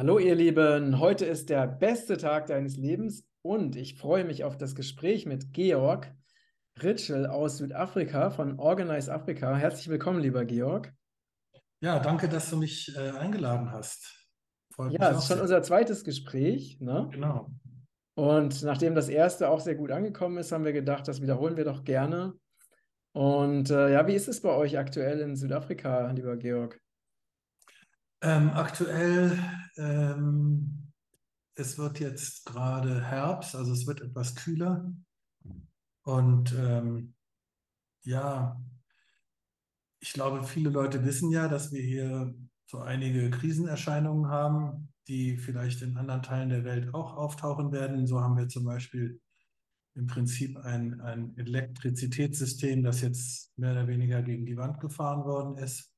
Hallo ihr Lieben, heute ist der beste Tag deines Lebens und ich freue mich auf das Gespräch mit Georg Ritschel aus Südafrika von Organize Africa. Herzlich willkommen, lieber Georg. Ja, danke, dass du mich äh, eingeladen hast. Freut ja, es ist schon sehr. unser zweites Gespräch, ne? Genau. Und nachdem das erste auch sehr gut angekommen ist, haben wir gedacht, das wiederholen wir doch gerne. Und äh, ja, wie ist es bei euch aktuell in Südafrika, lieber Georg? Ähm, aktuell, ähm, es wird jetzt gerade Herbst, also es wird etwas kühler. Und ähm, ja, ich glaube, viele Leute wissen ja, dass wir hier so einige Krisenerscheinungen haben, die vielleicht in anderen Teilen der Welt auch auftauchen werden. So haben wir zum Beispiel im Prinzip ein, ein Elektrizitätssystem, das jetzt mehr oder weniger gegen die Wand gefahren worden ist,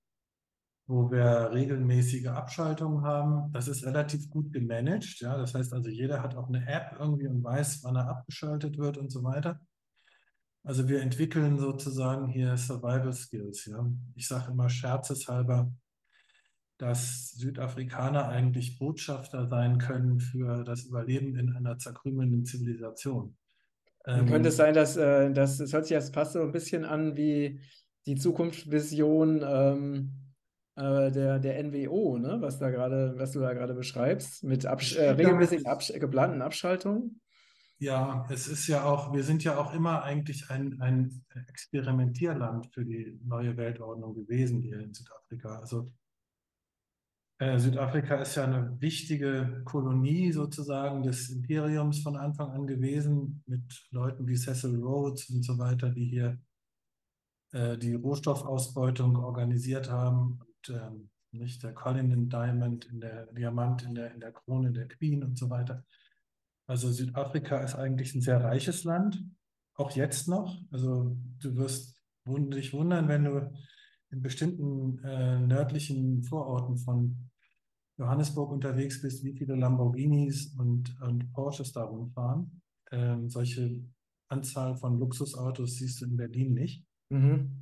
wo wir regelmäßige Abschaltungen haben. Das ist relativ gut gemanagt. Ja? Das heißt also, jeder hat auch eine App irgendwie und weiß, wann er abgeschaltet wird und so weiter. Also wir entwickeln sozusagen hier Survival Skills. Ja. Ich sage immer scherzeshalber, dass Südafrikaner eigentlich Botschafter sein können für das Überleben in einer zerkrümelnden Zivilisation. Ähm, könnte es sein, dass, äh, dass es hört sich jetzt fast so ein bisschen an wie die Zukunftsvision ähm, äh, der, der NWO, ne? was da gerade, was du da gerade beschreibst, mit Absch äh, regelmäßigen Absch geplanten Abschaltungen? Ja, es ist ja auch, wir sind ja auch immer eigentlich ein, ein Experimentierland für die neue Weltordnung gewesen hier in Südafrika. Also äh, Südafrika ist ja eine wichtige Kolonie sozusagen des Imperiums von Anfang an gewesen, mit Leuten wie Cecil Rhodes und so weiter, die hier äh, die Rohstoffausbeutung organisiert haben. Ähm, nicht der Cullinan Diamond, in der Diamant in der, in der Krone der Queen und so weiter. Also Südafrika ist eigentlich ein sehr reiches Land, auch jetzt noch. Also du wirst dich wundern, wenn du in bestimmten äh, nördlichen Vororten von Johannesburg unterwegs bist, wie viele Lamborghinis und, und Porsches da rumfahren. Ähm, solche Anzahl von Luxusautos siehst du in Berlin nicht. Mhm.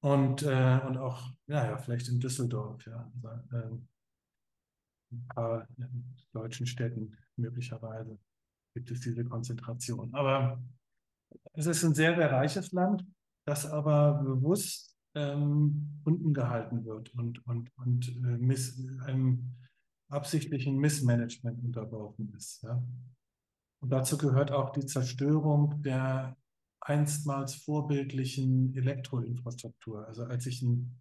Und, äh, und auch, ja, ja, vielleicht in Düsseldorf, ja. Also, ähm, ein paar deutschen Städten möglicherweise gibt es diese Konzentration. Aber es ist ein sehr, sehr reiches Land, das aber bewusst ähm, unten gehalten wird und, und, und äh, miss, einem absichtlichen Missmanagement unterworfen ist. Ja? Und dazu gehört auch die Zerstörung der einstmals vorbildlichen Elektroinfrastruktur. Also als ich ein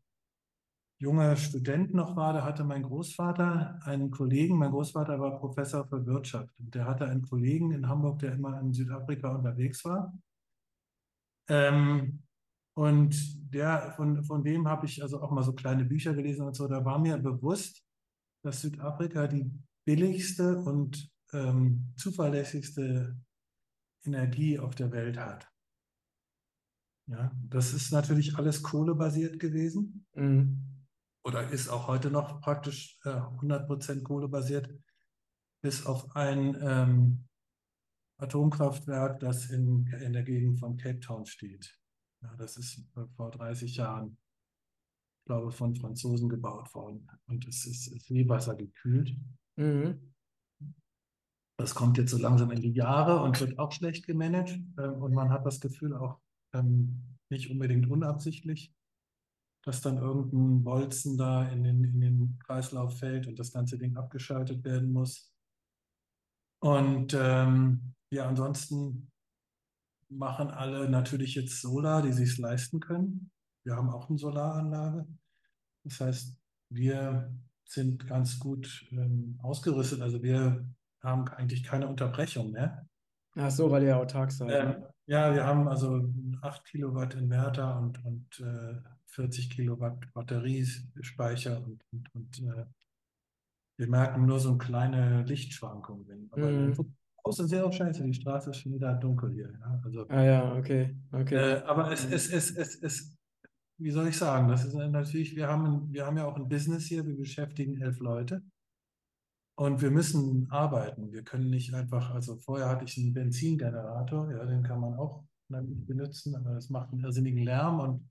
junger Student noch war, da hatte mein Großvater einen Kollegen, mein Großvater war Professor für Wirtschaft und der hatte einen Kollegen in Hamburg, der immer in Südafrika unterwegs war. Ähm, und der, von, von dem habe ich also auch mal so kleine Bücher gelesen und so, da war mir bewusst, dass Südafrika die billigste und ähm, zuverlässigste Energie auf der Welt hat. Ja, das ist natürlich alles kohlebasiert gewesen. Mhm oder ist auch heute noch praktisch äh, 100% kohlebasiert, bis auf ein ähm, Atomkraftwerk, das in, in der Gegend von Cape Town steht. Ja, das ist äh, vor 30 Jahren, ich glaube, von Franzosen gebaut worden. Und es ist, ist wie Wasser gekühlt. Mhm. Das kommt jetzt so langsam in die Jahre und wird auch schlecht gemanagt. Ähm, und man hat das Gefühl auch ähm, nicht unbedingt unabsichtlich, dass dann irgendein Bolzen da in den, in den Kreislauf fällt und das ganze Ding abgeschaltet werden muss. Und ähm, ja, ansonsten machen alle natürlich jetzt Solar, die sich leisten können. Wir haben auch eine Solaranlage. Das heißt, wir sind ganz gut ähm, ausgerüstet. Also wir haben eigentlich keine Unterbrechung mehr. Ach so, weil ihr autark seid. Äh, ne? Ja, wir haben also 8 Kilowatt Inverter und, und äh, 40 Kilowatt Batteriespeicher und, und, und äh, wir merken nur so kleine Lichtschwankungen. Aber mhm. außen ja auch scheiße, die Straße ist schon wieder dunkel hier. Ja? Also, ah ja, okay. okay. Äh, aber es, es, es, es, es, wie soll ich sagen, das ist natürlich, wir haben, wir haben ja auch ein Business hier, wir beschäftigen elf Leute. Und wir müssen arbeiten. Wir können nicht einfach, also vorher hatte ich einen Benzingenerator, ja, den kann man auch benutzen, aber das macht einen irrsinnigen Lärm und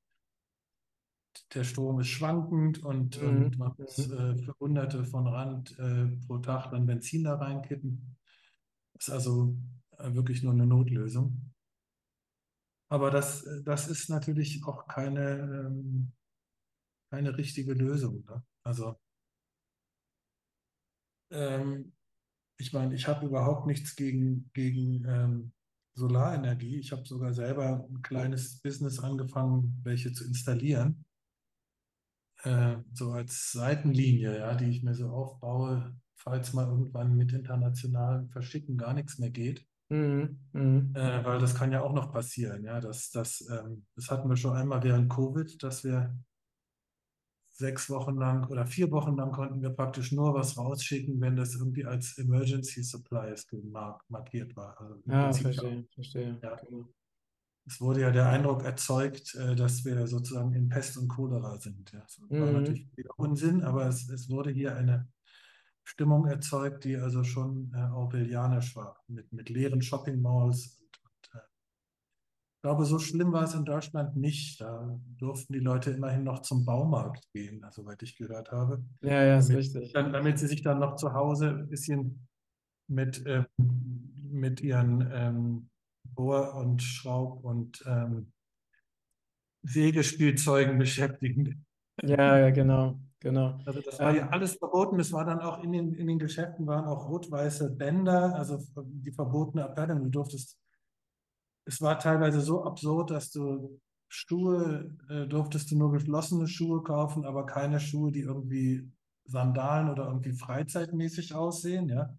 der Strom ist schwankend und, Mhm. und man muss Mhm. äh, für Hunderte von Rand äh, pro Tag dann Benzin da reinkippen. Ist also äh, wirklich nur eine Notlösung. Aber das, das ist natürlich auch keine, ähm, keine richtige Lösung. Ne? Also ähm, ich meine, ich habe überhaupt nichts gegen, gegen ähm, Solarenergie. Ich habe sogar selber ein kleines Business angefangen, welche zu installieren. Äh, so als Seitenlinie, ja, die ich mir so aufbaue, falls mal irgendwann mit internationalen Verschicken gar nichts mehr geht. Mhm. Mhm. Äh, weil das kann ja auch noch passieren, ja. Das, das, ähm, das hatten wir schon einmal während Covid, dass wir sechs Wochen lang oder vier Wochen lang konnten wir praktisch nur was rausschicken, wenn das irgendwie als Emergency Supplies markiert war. Also im Ah, verstehe, verstehe. ja, Genau. es wurde ja der Eindruck erzeugt, äh, dass wir sozusagen in Pest und Cholera sind. Ja. Das war Mhm. natürlich wieder Unsinn, aber es, es wurde hier eine Stimmung erzeugt, die also schon äh, orwellianisch war, mit, mit leeren Shopping Malls. Und, und, äh, ich glaube, so schlimm war es in Deutschland nicht. Da durften die Leute immerhin noch zum Baumarkt gehen, also, soweit ich gehört habe, Ja, ja, ist damit, richtig. dann, damit sie sich dann noch zu Hause ein bisschen mit, äh, mit ihren ähm, Bohr- und Schraub- und ähm, Sägespielzeugen beschäftigen. Ja, ja, genau, genau. Also das war ja Ähm, alles verboten. Es war dann auch in den, in den Geschäften waren auch rot-weiße Bänder, also die verbotene Abteilung. Du durftest, es war teilweise so absurd, dass du Schuhe, äh, durftest du nur geschlossene Schuhe kaufen, aber keine Schuhe, die irgendwie Sandalen oder irgendwie freizeitmäßig aussehen, ja.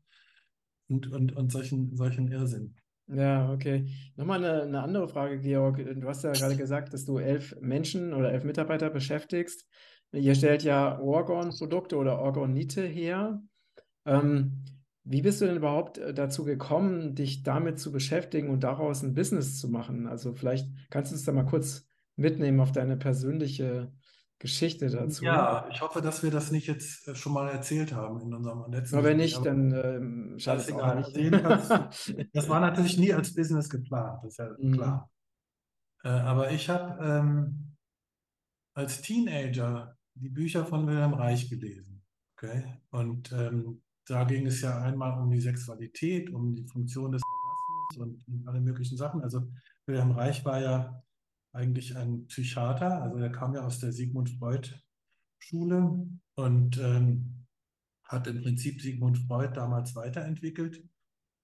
Und, und, und solchen, solchen Irrsinn. Ja, okay. Nochmal eine, eine andere Frage, Georg. Du hast ja gerade gesagt, dass du elf Menschen oder elf Mitarbeiter beschäftigst. Ihr stellt ja Orgon-Produkte oder Orgonite her. Ähm, wie bist du denn überhaupt äh, dazu gekommen, dich damit zu beschäftigen und daraus ein Business zu machen? Also vielleicht kannst du uns da mal kurz mitnehmen auf deine persönliche Geschichte dazu. Ja, ich hoffe, dass wir das nicht jetzt äh, schon mal erzählt haben in unserem letzten Aber wenn nicht, dann ähm, schadet es auch nicht. Jedenfalls, das war natürlich nie als Business geplant, das ist ja Mhm. klar. Äh, aber ich habe ähm, als Teenager die Bücher von Wilhelm Reich gelesen. Okay? Und ähm, da ging es ja einmal um die Sexualität, um die Funktion des Orgasmus und, alle möglichen Sachen. Also Wilhelm Reich war ja eigentlich ein Psychiater, also er kam ja aus der Sigmund Freud-Schule und ähm, hat im Prinzip Sigmund Freud damals weiterentwickelt,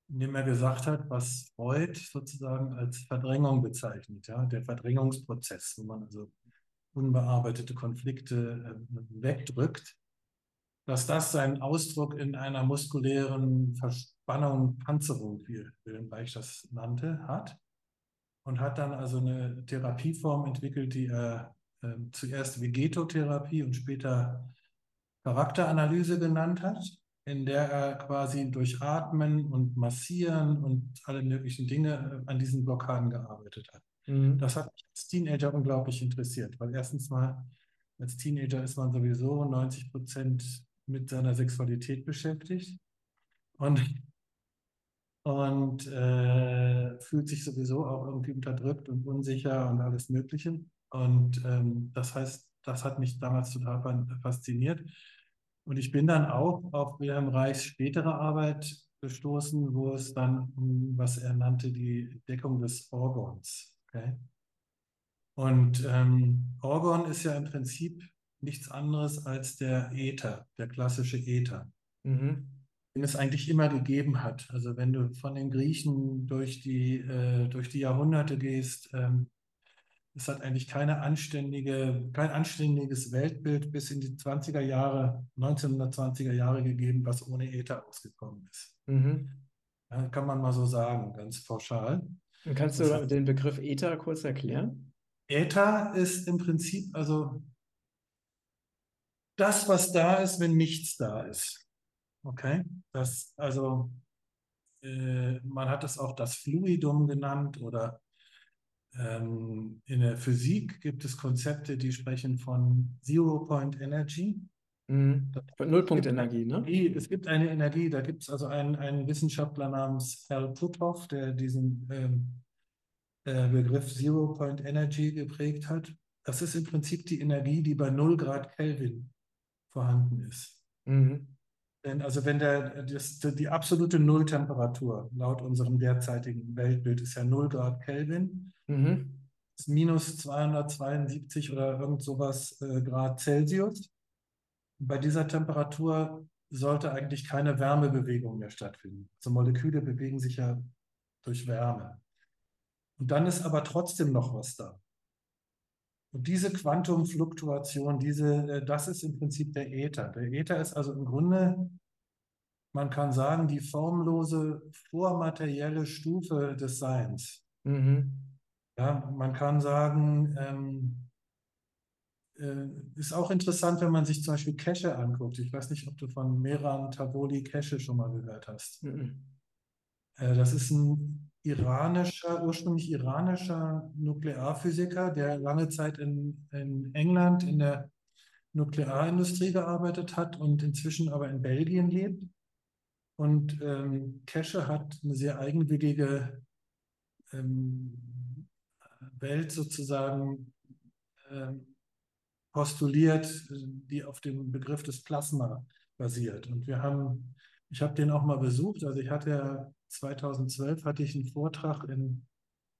indem er gesagt hat, was Freud sozusagen als Verdrängung bezeichnet, ja, der Verdrängungsprozess, wo man also unbearbeitete Konflikte äh, wegdrückt, dass das seinen Ausdruck in einer muskulären Verspannung, Panzerung, wie Wilhelm Reich das nannte, hat. Und hat dann also eine Therapieform entwickelt, die er äh, zuerst Vegetotherapie und später Charakteranalyse genannt hat, in der er quasi durch Atmen und Massieren und alle möglichen Dinge äh, an diesen Blockaden gearbeitet hat. Mhm. Das hat mich als Teenager unglaublich interessiert, weil erstens mal als Teenager ist man sowieso 90 Prozent mit seiner Sexualität beschäftigt und, und äh, fühlt sich sowieso auch irgendwie unterdrückt und unsicher und alles Mögliche. Und ähm, das heißt, das hat mich damals total fasziniert. Und ich bin dann auch auf Wilhelm Reichs spätere Arbeit gestoßen, wo es dann um, was er nannte, die Deckung des Orgons. Okay? Und ähm, Orgon ist ja im Prinzip nichts anderes als der Äther, der klassische Äther, Mhm. den es eigentlich immer gegeben hat. Also wenn du von den Griechen durch die, äh, durch die Jahrhunderte gehst, ähm, es hat eigentlich keine anständige, kein anständiges Weltbild bis in die 20er Jahre, 1920er Jahre gegeben, was ohne Äther ausgekommen ist. Mhm. Ja, kann man mal so sagen, ganz pauschal. Und kannst du Das heißt, den Begriff Äther kurz erklären? Äther ist im Prinzip also das, was da ist, wenn nichts da ist. Okay? Das, also, äh, man hat es auch das Fluidum genannt oder ähm, in der Physik gibt es Konzepte, die sprechen von Zero-Point Energy. Mhm. Nullpunktenergie, ne? Energie, es gibt eine Energie, da gibt es also einen, einen Wissenschaftler namens Hal Puthoff, der diesen ähm, äh, Begriff Zero-Point Energy geprägt hat. das ist im Prinzip die Energie, die bei 0 Grad Kelvin vorhanden ist. Mhm. Denn also wenn der, das, die absolute Nulltemperatur laut unserem derzeitigen Weltbild ist ja 0 Grad Kelvin, Mhm. ist minus 272 oder irgend sowas äh, Grad Celsius. Bei dieser Temperatur sollte eigentlich keine Wärmebewegung mehr stattfinden. Also Moleküle bewegen sich ja durch Wärme. Und dann ist aber trotzdem noch was da. Und diese Quantumfluktuation, diese, äh, das ist im Prinzip der Äther. Der Äther ist also im Grunde, man kann sagen, die formlose vormaterielle Stufe des Seins. Mhm. Ja, man kann sagen, ähm, äh, ist auch interessant, wenn man sich zum Beispiel Keshe anguckt. Ich weiß nicht, ob du von Meran Tavoli Keshe schon mal gehört hast. Mhm. Äh, das ist ein iranischer, ursprünglich iranischer Nuklearphysiker, der lange Zeit in, in England in der Nuklearindustrie gearbeitet hat und inzwischen aber in Belgien lebt. Und ähm, Keshe hat eine sehr eigenwillige ähm, Welt sozusagen ähm, postuliert, die auf dem Begriff des Plasma basiert. Und wir haben, ich habe den auch mal besucht, also ich hatte ja 2012 hatte ich einen Vortrag in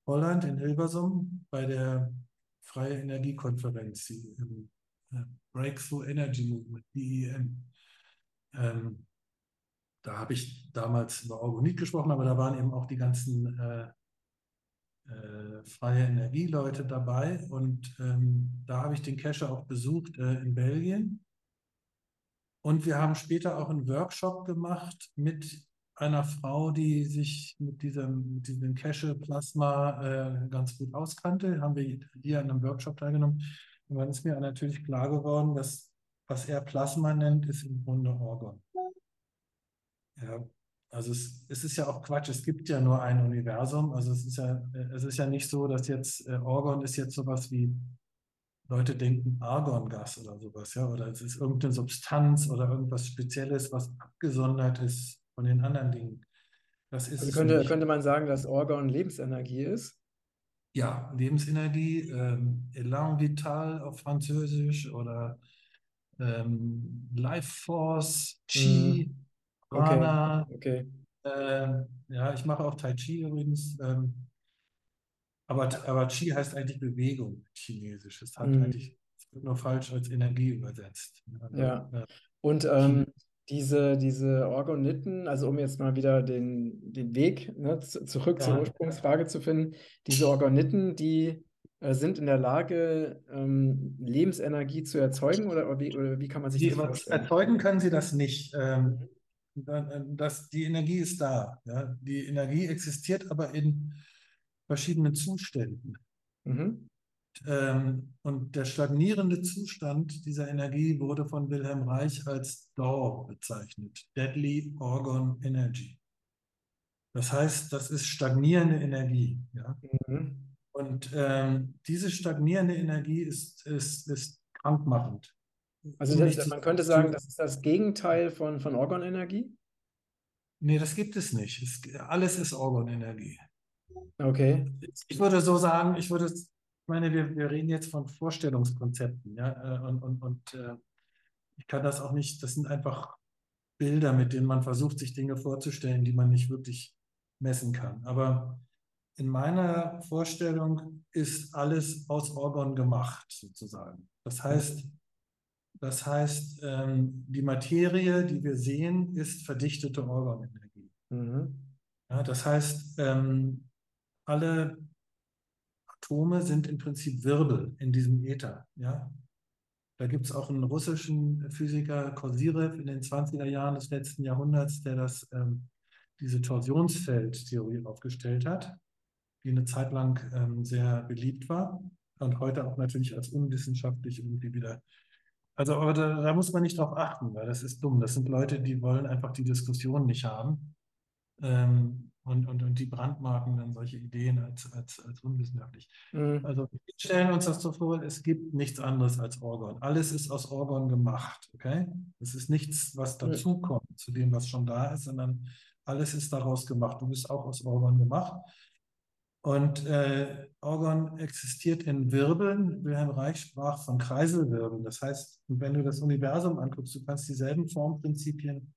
Holland, in Hilversum, bei der Freie Energiekonferenz, die ähm, äh, Breakthrough Energy Movement, BEM. Ähm, da habe ich damals über Organik gesprochen, aber da waren eben auch die ganzen äh, äh, freie Energieleute dabei. Und ähm, da habe ich den Cache auch besucht äh, in Belgien. Und wir haben später auch einen Workshop gemacht mit einer Frau, die sich mit diesem, mit diesem Cache-Plasma äh, ganz gut auskannte. Haben wir hier an einem Workshop teilgenommen. Und dann ist mir natürlich klar geworden, dass was er Plasma nennt, ist im Grunde Orgon. Ja, also es, es, ist ja auch Quatsch, es gibt ja nur ein Universum. Also es ist ja, es ist ja nicht so, dass jetzt äh, Orgon ist jetzt sowas wie Leute denken Argongas oder sowas, ja, oder es ist irgendeine Substanz oder irgendwas Spezielles, was abgesondert ist von den anderen Dingen. Das ist also könnte, könnte man sagen, dass Orgon Lebensenergie ist? Ja, Lebensenergie, ähm, Elan Vital auf Französisch oder ähm, Life Force, mm. Prana. Okay. okay. Äh, ja, ich mache auch Tai Chi übrigens. Ähm, aber, aber Chi heißt eigentlich Bewegung, Chinesisch. Es hat mm. eigentlich, nur falsch als Energie übersetzt. Also, ja. Äh, Und ähm, diese, diese Orgoniten, also um jetzt mal wieder den, den Weg ne, zurück ja. zur Ursprungsfrage zu finden, diese Orgoniten, die äh, sind in der Lage, ähm, Lebensenergie zu erzeugen oder wie, oder wie kann man sich die, das vorstellen? Erzeugen können sie das nicht. Ähm, äh, das, die Energie ist da. Ja? Die Energie existiert aber in verschiedenen Zuständen. Mhm. Ähm, und der stagnierende Zustand dieser Energie wurde von Wilhelm Reich als DOR bezeichnet, Deadly Organ Energy. Das heißt, das ist stagnierende Energie. Ja? Mhm. Und ähm, diese stagnierende Energie ist, ist, ist krankmachend. Also das, man könnte sagen, das ist das Gegenteil von, von Organenergie? Nee, das gibt es nicht. Es, alles ist Organenergie. Okay. Ich würde so sagen, ich würde meine, wir, wir reden jetzt von Vorstellungskonzepten, ja, äh, und, und, und äh, ich kann das auch nicht, das sind einfach Bilder, mit denen man versucht, sich Dinge vorzustellen, die man nicht wirklich messen kann. Aber in meiner Vorstellung ist alles aus Orgon gemacht, sozusagen. Das heißt, das heißt, ähm, die Materie, die wir sehen, ist verdichtete Organenergie. Mhm. Ja, das heißt, ähm, alle Atome sind im Prinzip Wirbel in diesem Äther. Ja? Da gibt es auch einen russischen Physiker, Kosyrev, in den 20er Jahren des letzten Jahrhunderts, der das, ähm, diese Torsionsfeldtheorie aufgestellt hat, die eine Zeit lang ähm, sehr beliebt war und heute auch natürlich als unwissenschaftlich irgendwie wieder. Also, aber da, da muss man nicht drauf achten, weil das ist dumm. Das sind Leute, die wollen einfach die Diskussion nicht haben. Ähm, und, und, und die brandmarken dann solche Ideen als, als, als unwissenschaftlich. Mhm. Also wir stellen uns das so vor, es gibt nichts anderes als Orgon. Alles ist aus Orgon gemacht, okay? Es ist nichts, was dazukommt mhm. zu dem, was schon da ist, sondern alles ist daraus gemacht. Du bist auch aus Orgon gemacht. Und äh, Orgon existiert in Wirbeln. Wilhelm Reich sprach von Kreiselwirbeln. Das heißt, wenn du das Universum anguckst, du kannst dieselben Formprinzipien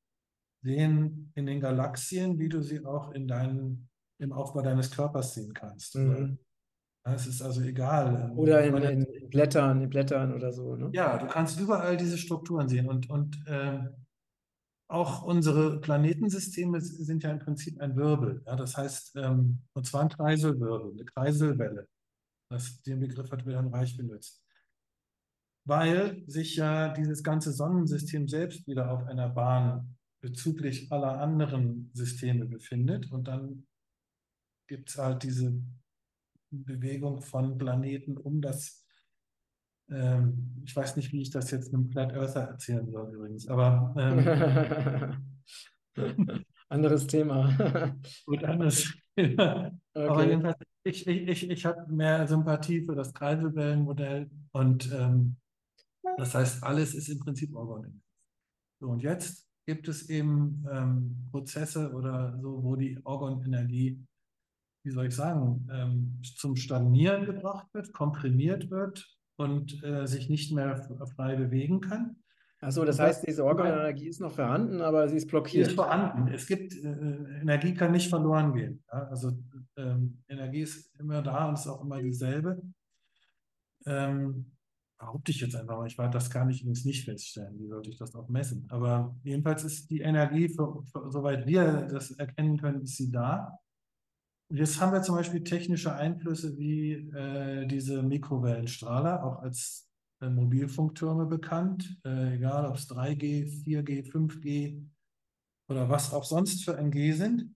sehen in den Galaxien, wie du sie auch in deinen, im Aufbau deines Körpers sehen kannst. Mhm. Es ist also egal. Oder in, in, in, Blättern, in Blättern oder so. Ne? Ja, du kannst überall diese Strukturen sehen. Und, und äh, auch unsere Planetensysteme sind ja im Prinzip ein Wirbel. Ja? Das heißt, ähm, und zwar ein Kreiselwirbel, eine Kreiselwelle. Das, den Begriff hat Wilhelm Reich benutzt. Weil sich ja dieses ganze Sonnensystem selbst wieder auf einer Bahn bezüglich aller anderen Systeme befindet. Und dann gibt es halt diese Bewegung von Planeten um das ähm, ich weiß nicht, wie ich das jetzt einem Flat Earther erzählen soll übrigens, aber ähm, anderes Thema. Gut, anderes Thema. Okay. Aber jedenfalls, ich, ich, ich, ich habe mehr Sympathie für das Kreiselwellenmodell und ähm, das heißt, alles ist im Prinzip Orgon. So, und jetzt gibt es eben ähm, Prozesse oder so, wo die Orgonenergie, wie soll ich sagen, ähm, zum Stagnieren gebracht wird, komprimiert wird und äh, sich nicht mehr frei bewegen kann. Achso, das heißt, diese Organenergie ist noch vorhanden, aber sie ist blockiert. Sie ist vorhanden. Es gibt, äh, Energie kann nicht verloren gehen. Ja? Also ähm, Energie ist immer da und ist auch immer dieselbe. Ähm, behaupte ich jetzt einfach mal, ich werde das gar nicht übrigens nicht feststellen, wie sollte ich das auch messen. Aber jedenfalls ist die Energie, für, für, soweit wir das erkennen können, ist sie da. Jetzt haben wir zum Beispiel technische Einflüsse wie äh, diese Mikrowellenstrahler, auch als äh, Mobilfunktürme bekannt, äh, egal ob es 3G, 4G, 5G oder was auch sonst für ein G sind.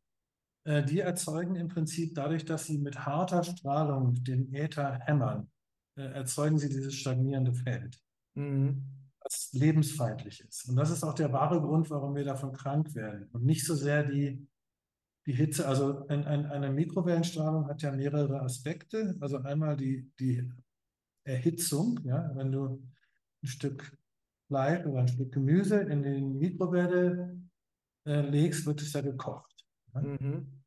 Äh, die erzeugen im Prinzip dadurch, dass sie mit harter Strahlung den Äther hämmern, äh, erzeugen sie dieses stagnierende Feld, mhm. was lebensfeindlich ist. Und das ist auch der wahre Grund, warum wir davon krank werden. Und nicht so sehr die die Hitze, also ein, ein, eine Mikrowellenstrahlung hat ja mehrere Aspekte. Also einmal die, die Erhitzung, ja, wenn du ein Stück Fleisch oder ein Stück Gemüse in die Mikrowelle äh, legst, wird es ja gekocht. Ja? Mhm.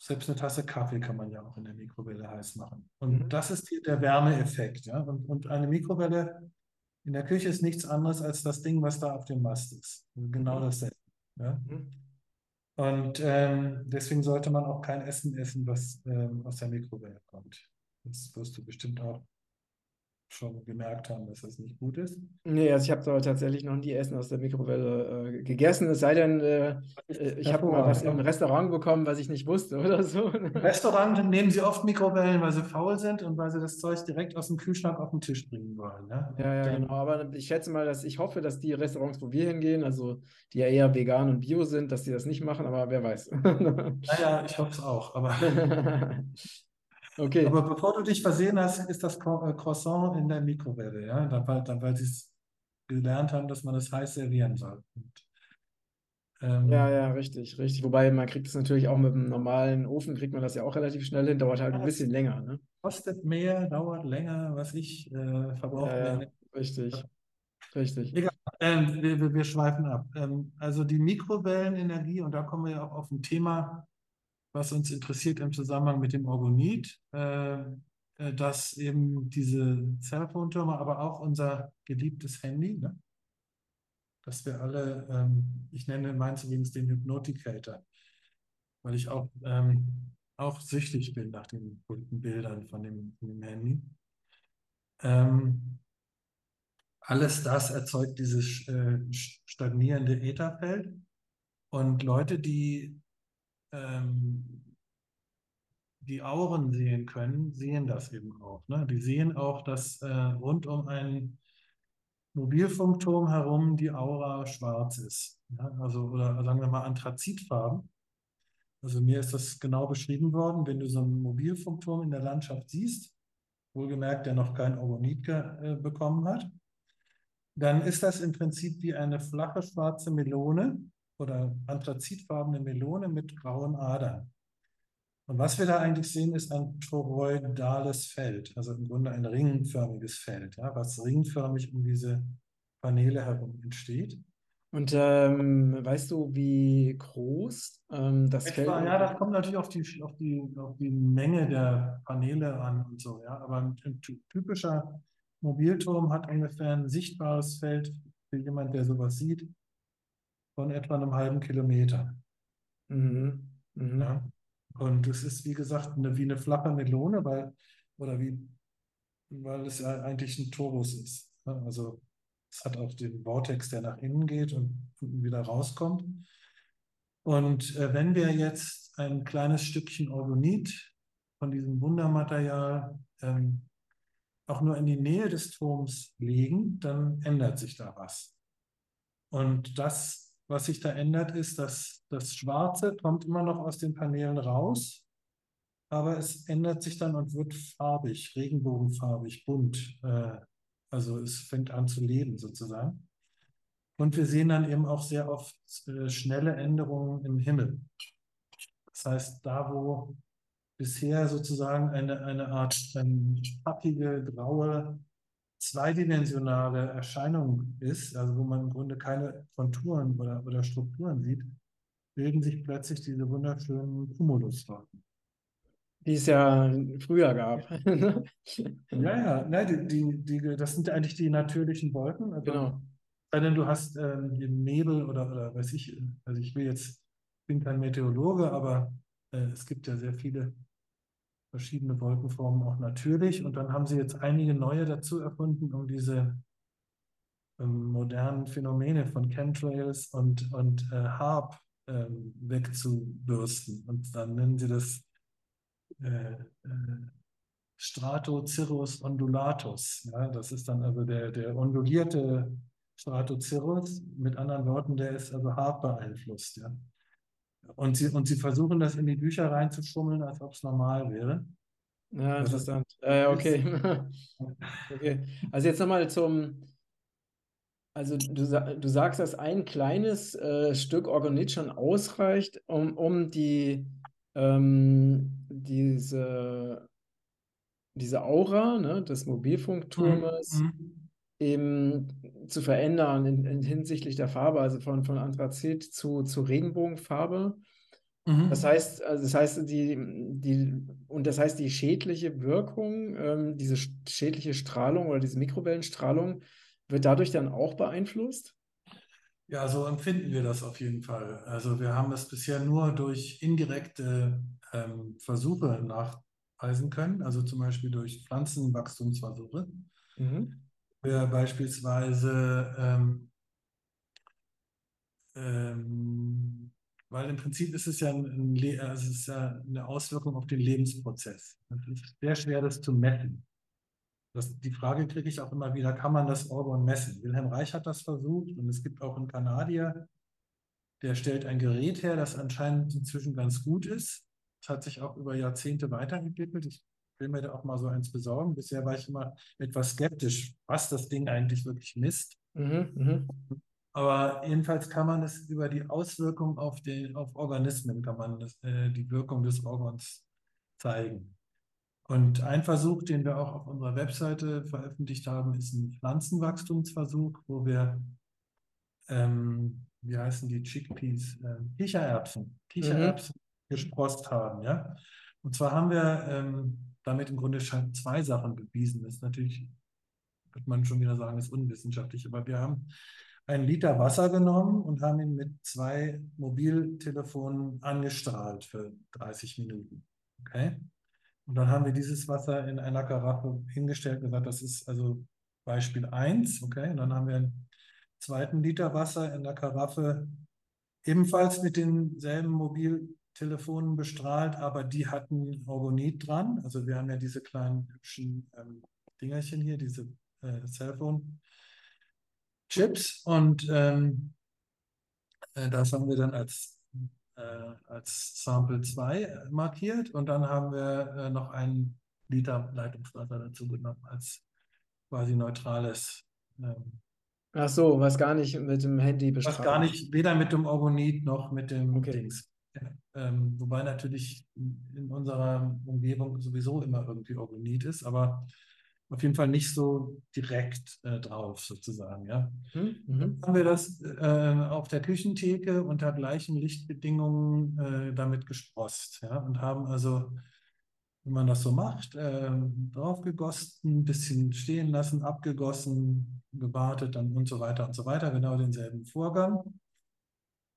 Selbst eine Tasse Kaffee kann man ja auch in der Mikrowelle heiß machen. Und mhm. das ist hier der Wärmeeffekt. Ja? Und, und eine Mikrowelle in der Küche ist nichts anderes als das Ding, was da auf dem Mast ist. Genau mhm. dasselbe. Ja? Mhm. Und ähm, deswegen sollte man auch kein Essen essen, was ähm, aus der Mikrowelle kommt. Das wirst du bestimmt auch schon gemerkt haben, dass das nicht gut ist. Nee, also ich habe tatsächlich noch nie Essen aus der Mikrowelle äh, gegessen, es sei denn, äh, äh ich habe mal was im Restaurant bekommen, was ich nicht wusste oder so. Im Restaurant nehmen sie oft Mikrowellen, weil sie faul sind und weil sie das Zeug direkt aus dem Kühlschrank auf den Tisch bringen wollen. Ne? Ja, ja, genau. Aber ich schätze mal, dass ich hoffe, dass die Restaurants, wo wir hingehen, also die ja eher vegan und bio sind, dass die das nicht machen, aber wer weiß. naja, ich hoffe es auch, aber. Okay. Aber bevor du dich versehen hast, ist das äh, Croissant in der Mikrowelle, ja, dann, dann weil sie es gelernt haben, dass man es heiß servieren soll. Und, ähm, ja, ja, richtig, richtig. Wobei man kriegt es natürlich auch mit einem normalen Ofen, kriegt man das ja auch relativ schnell hin, dauert halt ein bisschen länger. Ne? Kostet mehr, dauert länger, was ich äh, verbrauche. Ja, ja, richtig, richtig. Egal, ähm, wir, wir, schweifen ab. Ähm, also die Mikrowellenenergie, und da kommen wir ja auch auf ein Thema, was uns interessiert im Zusammenhang mit dem Orgonit, äh, äh, dass eben diese Cellphone-Türme, aber auch unser geliebtes Handy, ne? dass wir alle, ähm, ich nenne meins übrigens den Hypnoticator, weil ich auch, ähm, auch süchtig bin nach den bunten Bildern von dem, dem Handy. Ähm, alles das erzeugt dieses äh, stagnierende Ätherfeld. Und Leute, die ähm, die Auren sehen können, sehen das eben auch. Ne? Die sehen auch, dass äh, rund um einen Mobilfunkturm herum die Aura schwarz ist. Ja? Also, oder sagen wir mal Anthrazitfarben. Also mir ist das genau beschrieben worden, wenn du so einen Mobilfunkturm in der Landschaft siehst, wohlgemerkt, der noch kein Orgonit äh, bekommen hat, dann ist das im Prinzip wie eine flache schwarze Melone, oder anthrazitfarbene Melone mit grauen Adern. Und was wir da eigentlich sehen, ist ein toroidales Feld, also im Grunde ein ringförmiges Feld, ja, was ringförmig um diese Paneele herum entsteht. Und ähm, weißt du, wie groß ähm, das Feld Etwa, ja, das kommt natürlich auf die, auf die, auf die Menge der Paneele an und so, ja. Aber ein, ein typischer Mobilturm hat ungefähr ein sichtbares Feld für jemand, der sowas sieht, von etwa einem halben Kilometer. Mhm. Mhm. Ja. Und es ist, wie gesagt, eine, wie eine flache Melone, weil, oder wie, weil es ja eigentlich ein Torus ist. Also es hat auch den Vortex, der nach innen geht und wieder rauskommt. Und äh, wenn wir jetzt ein kleines Stückchen Orgonit von diesem Wundermaterial ähm, auch nur in die Nähe des Turms legen, dann ändert sich da was. Und das, was sich da ändert, ist, dass das Schwarze kommt immer noch aus den Paneelen raus, aber es ändert sich dann und wird farbig, regenbogenfarbig, bunt. Äh, also es fängt an zu leben sozusagen. Und wir sehen dann eben auch sehr oft äh, schnelle Änderungen im Himmel. Das heißt, da wo bisher sozusagen eine, eine Art ähm, pappige, graue, zweidimensionale Erscheinung ist, also wo man im Grunde keine Konturen oder, oder Strukturen sieht, bilden sich plötzlich diese wunderschönen Cumuluswolken. Die es ja früher gab. ja, ja, nein, die, die, die, das sind eigentlich die natürlichen Wolken. Also, genau. Denn du hast ähm, Nebel oder, oder weiß ich, also ich will jetzt, bin kein Meteorologe, aber äh, es gibt ja sehr viele verschiedene Wolkenformen auch natürlich. Und dann haben sie jetzt einige neue dazu erfunden, um diese ähm, modernen Phänomene von Chemtrails und, und äh, HARP ähm, wegzubürsten. Und dann nennen sie das äh, äh, Stratocirrus undulatus. Ja, das ist dann also der, der ondulierte Stratocirrus. Mit anderen Worten, der ist also HARP beeinflusst. Ja. Und sie, und sie versuchen das in die Bücher reinzuschummeln, als ob es normal wäre. Ja, also interessant. Äh, okay. okay. Also jetzt nochmal zum, also du, du sagst, dass ein kleines äh, Stück Organit schon ausreicht, um, um die ähm, diese, diese Aura ne, des Mobilfunkturmes mhm. Eben zu verändern in, in, hinsichtlich der Farbe, also von, von Anthrazit zu, zu Regenbogenfarbe. Mhm. Das heißt, also das heißt, die, die, und das heißt, die schädliche Wirkung, ähm, diese schädliche Strahlung oder diese Mikrowellenstrahlung, wird dadurch dann auch beeinflusst? Ja, so empfinden wir das auf jeden Fall. Also wir haben es bisher nur durch indirekte ähm, Versuche nachweisen können, also zum Beispiel durch Pflanzenwachstumsversuche. Mhm. Wir beispielsweise, ähm, ähm, weil im Prinzip ist es ja, ein, also es ist ja eine Auswirkung auf den Lebensprozess. Es ist sehr schwer, das zu messen. Das, die Frage kriege ich auch immer wieder, kann man das Orgon messen? Wilhelm Reich hat das versucht und es gibt auch einen Kanadier, der stellt ein Gerät her, das anscheinend inzwischen ganz gut ist. Es hat sich auch über Jahrzehnte weiterentwickelt. Ich will mir da auch mal so eins besorgen. Bisher war ich immer etwas skeptisch, was das Ding eigentlich wirklich misst. Mhm, mh. Aber jedenfalls kann man es über die Auswirkung auf, den, auf Organismen, kann man das, äh, die Wirkung des Organs zeigen. Und ein Versuch, den wir auch auf unserer Webseite veröffentlicht haben, ist ein Pflanzenwachstumsversuch, wo wir, ähm, wie heißen die Chickpeas, äh, Kichererbsen, Kichererbsen mhm. gesprost haben. Ja? Und zwar haben wir ähm, damit im Grunde zwei Sachen bewiesen. Das ist natürlich, wird man schon wieder sagen, ist unwissenschaftlich, aber wir haben einen Liter Wasser genommen und haben ihn mit zwei Mobiltelefonen angestrahlt für 30 Minuten. Okay? Und dann haben wir dieses Wasser in einer Karaffe hingestellt und gesagt, das ist also Beispiel 1. Okay, und dann haben wir einen zweiten Liter Wasser in der Karaffe ebenfalls mit denselben Mobiltelefonen bestrahlt, aber die hatten Orgonit dran. Also wir haben ja diese kleinen hübschen ähm, Dingerchen hier, diese äh, Cellphone-Chips. Und ähm, äh, das haben wir dann als äh, als Sample 2 markiert und dann haben wir äh, noch einen Liter Leitungswasser dazu genommen als quasi neutrales. Ähm, Ach so, was gar nicht mit dem Handy bestrahlt. Was gar nicht, weder mit dem Orgonit noch mit dem okay. Dings. Ähm, wobei natürlich in unserer Umgebung sowieso immer irgendwie Orgonit ist, aber auf jeden Fall nicht so direkt äh, drauf, sozusagen. Ja. Mhm. Dann Mhm. haben wir das äh, auf der Küchentheke unter gleichen Lichtbedingungen äh, damit gesprost. Ja, und haben also, wenn man das so macht, äh, draufgegossen, ein bisschen stehen lassen, abgegossen, gewartet dann und so weiter und so weiter, genau denselben Vorgang.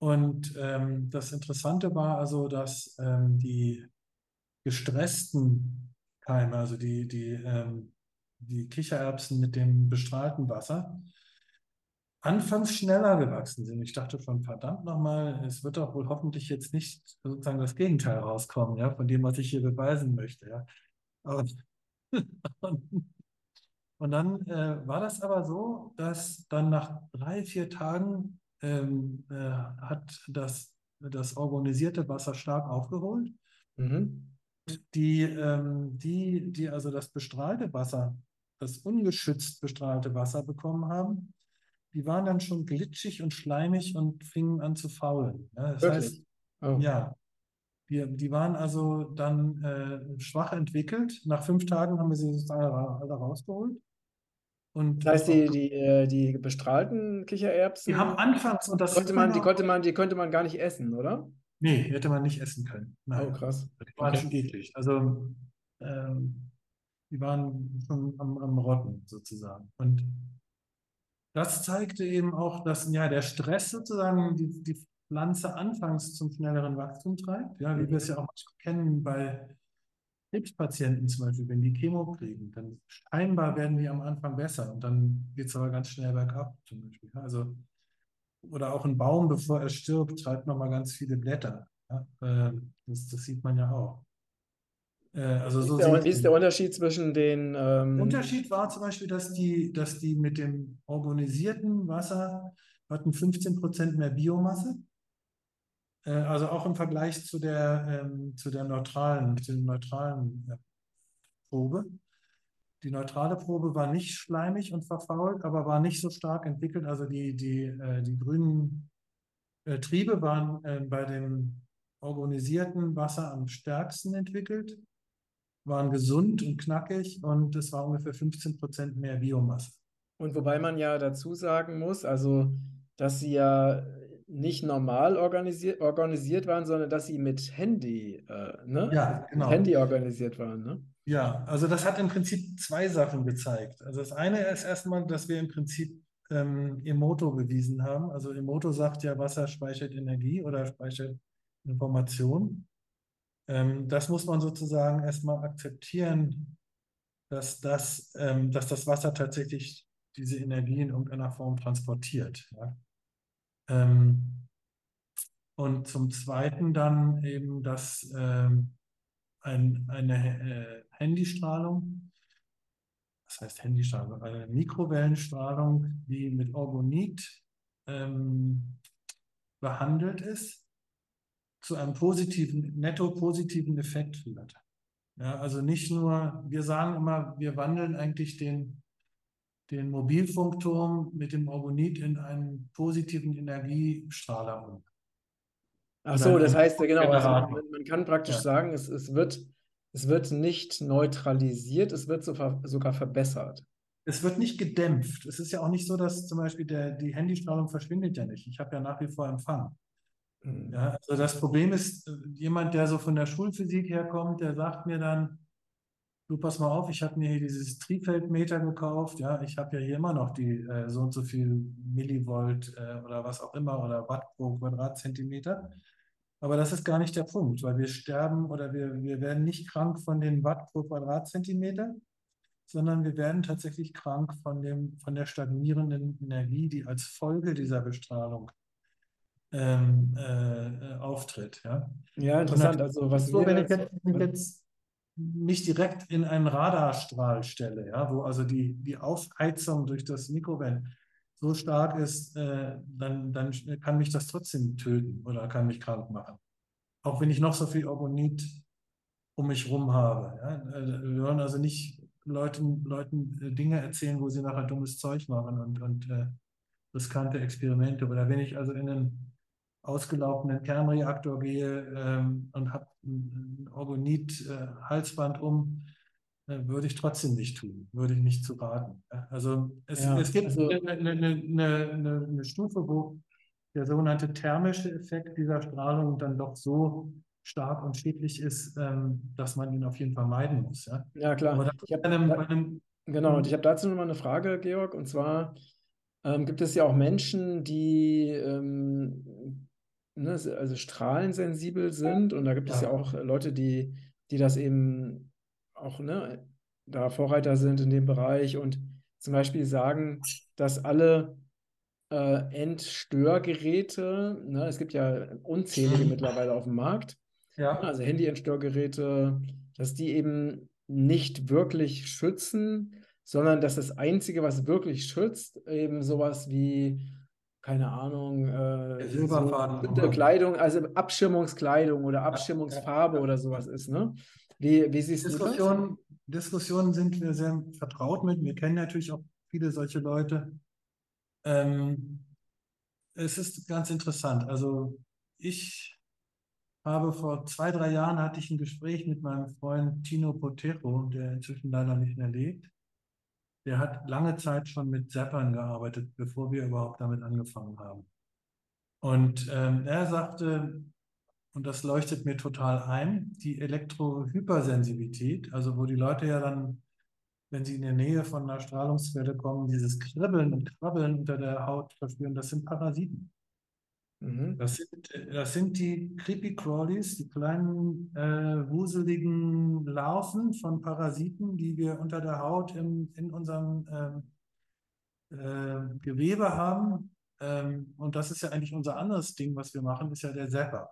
Und ähm, das Interessante war also, dass ähm, die gestressten Keime, also die, die, ähm, die Kichererbsen mit dem bestrahlten Wasser, anfangs schneller gewachsen sind. Ich dachte schon, verdammt nochmal, es wird doch wohl hoffentlich jetzt nicht sozusagen das Gegenteil rauskommen, ja, von dem, was ich hier beweisen möchte. Ja. Aber, und, dann äh, war das aber so, dass dann nach drei, vier Tagen ähm, äh, hat das, das organisierte Wasser stark aufgeholt. Mhm. Die, ähm, die, die also das bestrahlte Wasser, das ungeschützt bestrahlte Wasser bekommen haben, die waren dann schon glitschig und schleimig und fingen an zu faulen. Ja, das Wirklich? heißt, Oh. ja, die, die waren also dann äh, schwach entwickelt. Nach fünf Tagen haben wir sie sozusagen alle rausgeholt. Und Das heißt, die, die, äh, die bestrahlten Kichererbsen die haben anfangs, und das konnte man, die konnte man, die konnte man gar nicht essen, oder? Nee, hätte man nicht essen können. Nein. Oh, krass. Die waren Okay. schon eklig. Also, ähm, die waren schon am, am Rotten sozusagen. Und das zeigte eben auch, dass ja, der Stress sozusagen die, die Pflanze anfangs zum schnelleren Wachstum treibt. Ja, wie wir es ja auch kennen bei Krebspatienten zum Beispiel, wenn die Chemo kriegen, dann scheinbar werden die am Anfang besser und dann geht es aber ganz schnell bergab zum Beispiel. Also, oder auch ein Baum, bevor er stirbt, treibt nochmal ganz viele Blätter. Ja, ähm, das, das sieht man ja auch. Äh, also so ist der, sieht wie ist der Unterschied zwischen den ähm, der Unterschied war zum Beispiel, dass die, dass die mit dem organisierten Wasser hatten 15 Prozent mehr Biomasse. Äh, also auch im Vergleich zu der, ähm, zu der neutralen, zu der neutralen äh, Probe. Die neutrale Probe war nicht schleimig und verfault, aber war nicht so stark entwickelt. Also die, die, äh, die grünen äh, Triebe waren äh, bei dem organisierten Wasser am stärksten entwickelt, waren gesund und knackig und es war ungefähr 15 Prozent mehr Biomasse. Und wobei man ja dazu sagen muss, also, dass sie ja nicht normal organisiert, organisiert waren, sondern dass sie mit Handy, äh, ne? Ja, Mit genau. Handy organisiert waren, ne? Ja, also das hat im Prinzip zwei Sachen gezeigt. Also das eine ist erstmal, dass wir im Prinzip ähm, Emoto bewiesen haben. Also Emoto sagt ja, Wasser speichert Energie oder speichert Information. Ähm, das muss man sozusagen erstmal akzeptieren, dass das, ähm, dass das Wasser tatsächlich diese Energie in irgendeiner Form transportiert. Ja. Ähm, und zum Zweiten dann eben, dass ähm, ein, eine äh, Handystrahlung, das heißt Handystrahlung, eine Mikrowellenstrahlung, die mit Orgonit ähm, behandelt ist, zu einem positiven, netto positiven Effekt führt. Ja, also nicht nur, wir sagen immer, wir wandeln eigentlich den, den Mobilfunkturm mit dem Orgonit in einen positiven Energiestrahler um. Ach so, das heißt, genau, also man, man kann praktisch Ja. sagen, es, es wird, es wird nicht neutralisiert, es wird so sogar verbessert. Es wird nicht gedämpft. Es ist ja auch nicht so, dass zum Beispiel der, die Handystrahlung verschwindet ja nicht. Ich habe ja nach wie vor Empfang. Mhm. Ja, also das Problem ist, äh, jemand, der so von der Schulphysik herkommt, der sagt mir dann, du pass mal auf, ich habe mir hier dieses Trifeldmeter gekauft, ja, ich habe ja hier immer noch die äh, so und so viel Millivolt äh, oder was auch immer oder Watt pro Quadratzentimeter. Aber das ist gar nicht der Punkt, weil wir sterben oder wir, wir werden nicht krank von den Watt pro Quadratzentimeter, sondern wir werden tatsächlich krank von dem, von der stagnierenden Energie, die als Folge dieser Bestrahlung ähm, äh, äh, auftritt. Ja. Ja, interessant. Also was So, wenn ich jetzt, wenn ich jetzt mich direkt in einen Radarstrahl stelle, ja, wo also die, die Aufheizung durch das Mikrowellen so stark ist, äh, dann, dann kann mich das trotzdem töten oder kann mich krank machen. Auch wenn ich noch so viel Orgonit um mich rum habe. Ja. Äh, Wir wollen also nicht Leuten, Leuten äh, Dinge erzählen, wo sie nachher dummes Zeug machen und, und äh, riskante Experimente. Oder wenn ich also in einen ausgelaufenen Kernreaktor gehe ähm, und habe ein Orgonit-Halsband um, äh, würde ich trotzdem nicht tun, würde ich nicht zu raten. Also es, Ja, es gibt also- eine, eine, eine, eine, Stufe, wo der sogenannte thermische Effekt dieser Strahlung dann doch so stark und schädlich ist, ähm, dass man ihn auf jeden Fall meiden muss. Ja? Ja, klar. Hab- bei einem, bei einem, Genau, und ich habe dazu nochmal eine Frage, Georg, und zwar ähm, gibt es ja auch Menschen, die ähm, ne, also strahlensensibel sind. Und da gibt es ja. Ja. auch Leute, die, die das eben auch ne, da Vorreiter sind in dem Bereich. Und zum Beispiel sagen, dass alle äh, Entstörgeräte, ne, es gibt ja unzählige mittlerweile auf dem Markt, ja, also Handy-Entstörgeräte, dass die eben nicht wirklich schützen, sondern dass das Einzige, was wirklich schützt, eben sowas wie, keine Ahnung, äh, so Kleidung, also Abschirmungskleidung oder Abschirmungsfarbe ja. oder sowas ist, ne? Wie, wie siehst du das? Diskussionen, Diskussionen sind wir sehr vertraut mit. Wir kennen natürlich auch viele solche Leute. Ähm, es ist ganz interessant. Also ich habe vor zwei, drei Jahren hatte ich ein Gespräch mit meinem Freund Tino Potero, der inzwischen leider nicht mehr lebt. Der hat lange Zeit schon mit Zappern gearbeitet, bevor wir überhaupt damit angefangen haben. Und ähm, er sagte, und das leuchtet mir total ein, die Elektrohypersensibilität, also wo die Leute ja dann, wenn sie in der Nähe von einer Strahlungsquelle kommen, dieses Kribbeln und Krabbeln unter der Haut verspüren, das sind Parasiten. Mhm. Das sind, das sind die Creepy Crawlies, die kleinen äh, wuseligen Larven von Parasiten, die wir unter der Haut im, in unserem ähm, äh, Gewebe haben. Ähm, und das ist ja eigentlich unser anderes Ding, was wir machen, ist ja der Zapper.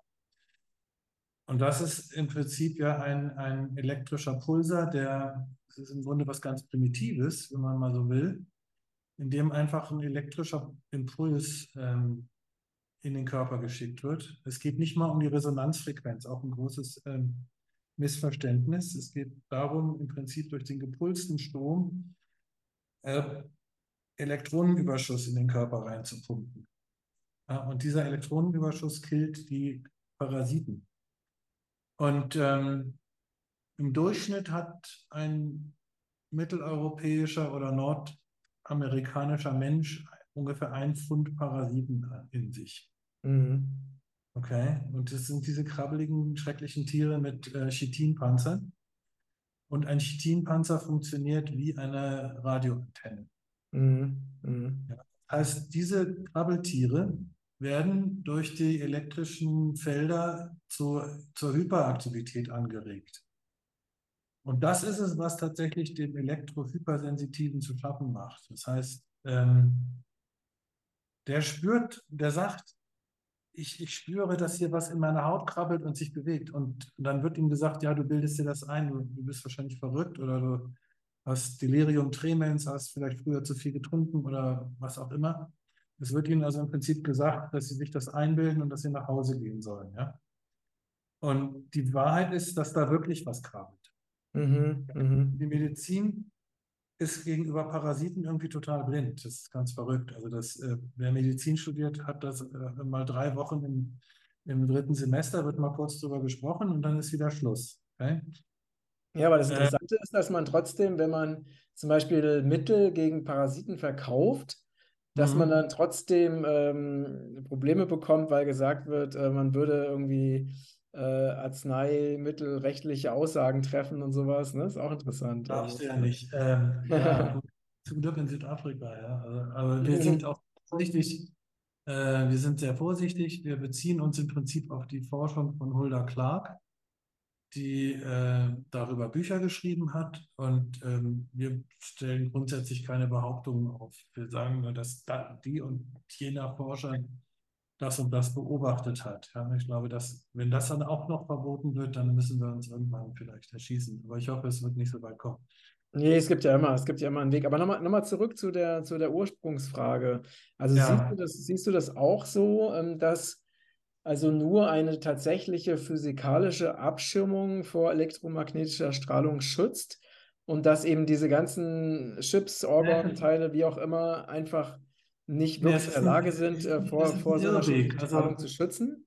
Und das ist im Prinzip ja ein, ein elektrischer Pulsar, der, ist im Grunde was ganz Primitives, wenn man mal so will, in dem einfach ein elektrischer Impuls ähm, in den Körper geschickt wird. Es geht nicht mal um die Resonanzfrequenz, auch ein großes ähm, Missverständnis. Es geht darum, im Prinzip durch den gepulsten Strom äh, Elektronenüberschuss in den Körper reinzupumpen. Ja, und dieser Elektronenüberschuss killt die Parasiten. Und ähm, im Durchschnitt hat ein mitteleuropäischer oder nordamerikanischer Mensch ungefähr ein Pfund Parasiten in sich. Mhm. Okay, und das sind diese krabbeligen, schrecklichen Tiere mit äh, Chitinpanzern. Und ein Chitinpanzer funktioniert wie eine Radioantenne. Mhm. Mhm. Heißt, diese Krabbeltiere werden durch die elektrischen Felder zu, zur Hyperaktivität angeregt. Und das ist es, was tatsächlich dem Elektrohypersensitiven zu schaffen macht. Das heißt, ähm, der spürt, der sagt, ich, ich spüre, dass hier was in meiner Haut krabbelt und sich bewegt. Und dann wird ihm gesagt, ja, du bildest dir das ein, du, du bist wahrscheinlich verrückt oder du hast Delirium tremens, hast vielleicht früher zu viel getrunken oder was auch immer. Es wird ihnen also im Prinzip gesagt, dass sie sich das einbilden und dass sie nach Hause gehen sollen. Ja? Und die Wahrheit ist, dass da wirklich was krabbelt. Mhm. Mhm. Die Medizin ist gegenüber Parasiten irgendwie total blind. Das ist ganz verrückt. Also das, äh, wer Medizin studiert, hat das äh, mal drei Wochen im, im dritten Semester, wird mal kurz drüber gesprochen und dann ist wieder Schluss. Okay? Ja, aber das Äh, Interessante ist, dass man trotzdem, wenn man zum Beispiel Mittel gegen Parasiten verkauft, dass man Mhm. dann trotzdem ähm, Probleme bekommt, weil gesagt wird, äh, man würde irgendwie äh, arzneimittelrechtliche Aussagen treffen und sowas. Ne? Ist auch interessant. Darfst Also, du ja nicht. Ähm, ja, zum Glück in Südafrika, ja. Also, aber wir sind auch vorsichtig. Äh, wir sind sehr vorsichtig. Wir beziehen uns im Prinzip auf die Forschung von Hulda Clark, die äh, darüber Bücher geschrieben hat. Und ähm, wir stellen grundsätzlich keine Behauptungen auf. Wir sagen nur, dass da, die und jener Forscher das und das beobachtet hat. Ja, ich glaube, dass, wenn das dann auch noch verboten wird, dann müssen wir uns irgendwann vielleicht erschießen. Aber ich hoffe, es wird nicht so weit kommen. Nee, es gibt ja immer, es gibt ja immer einen Weg. Aber nochmal noch mal zurück zu der, zu der Ursprungsfrage. Also Ja. siehst du das, siehst du das auch so, ähm, dass also nur eine tatsächliche physikalische Abschirmung vor elektromagnetischer Strahlung schützt und dass eben diese ganzen Chips, Organteile, wie auch immer, einfach nicht wirklich in der Lage sind, äh, vor, vor so einer Irrweg. Strahlung Also- zu schützen?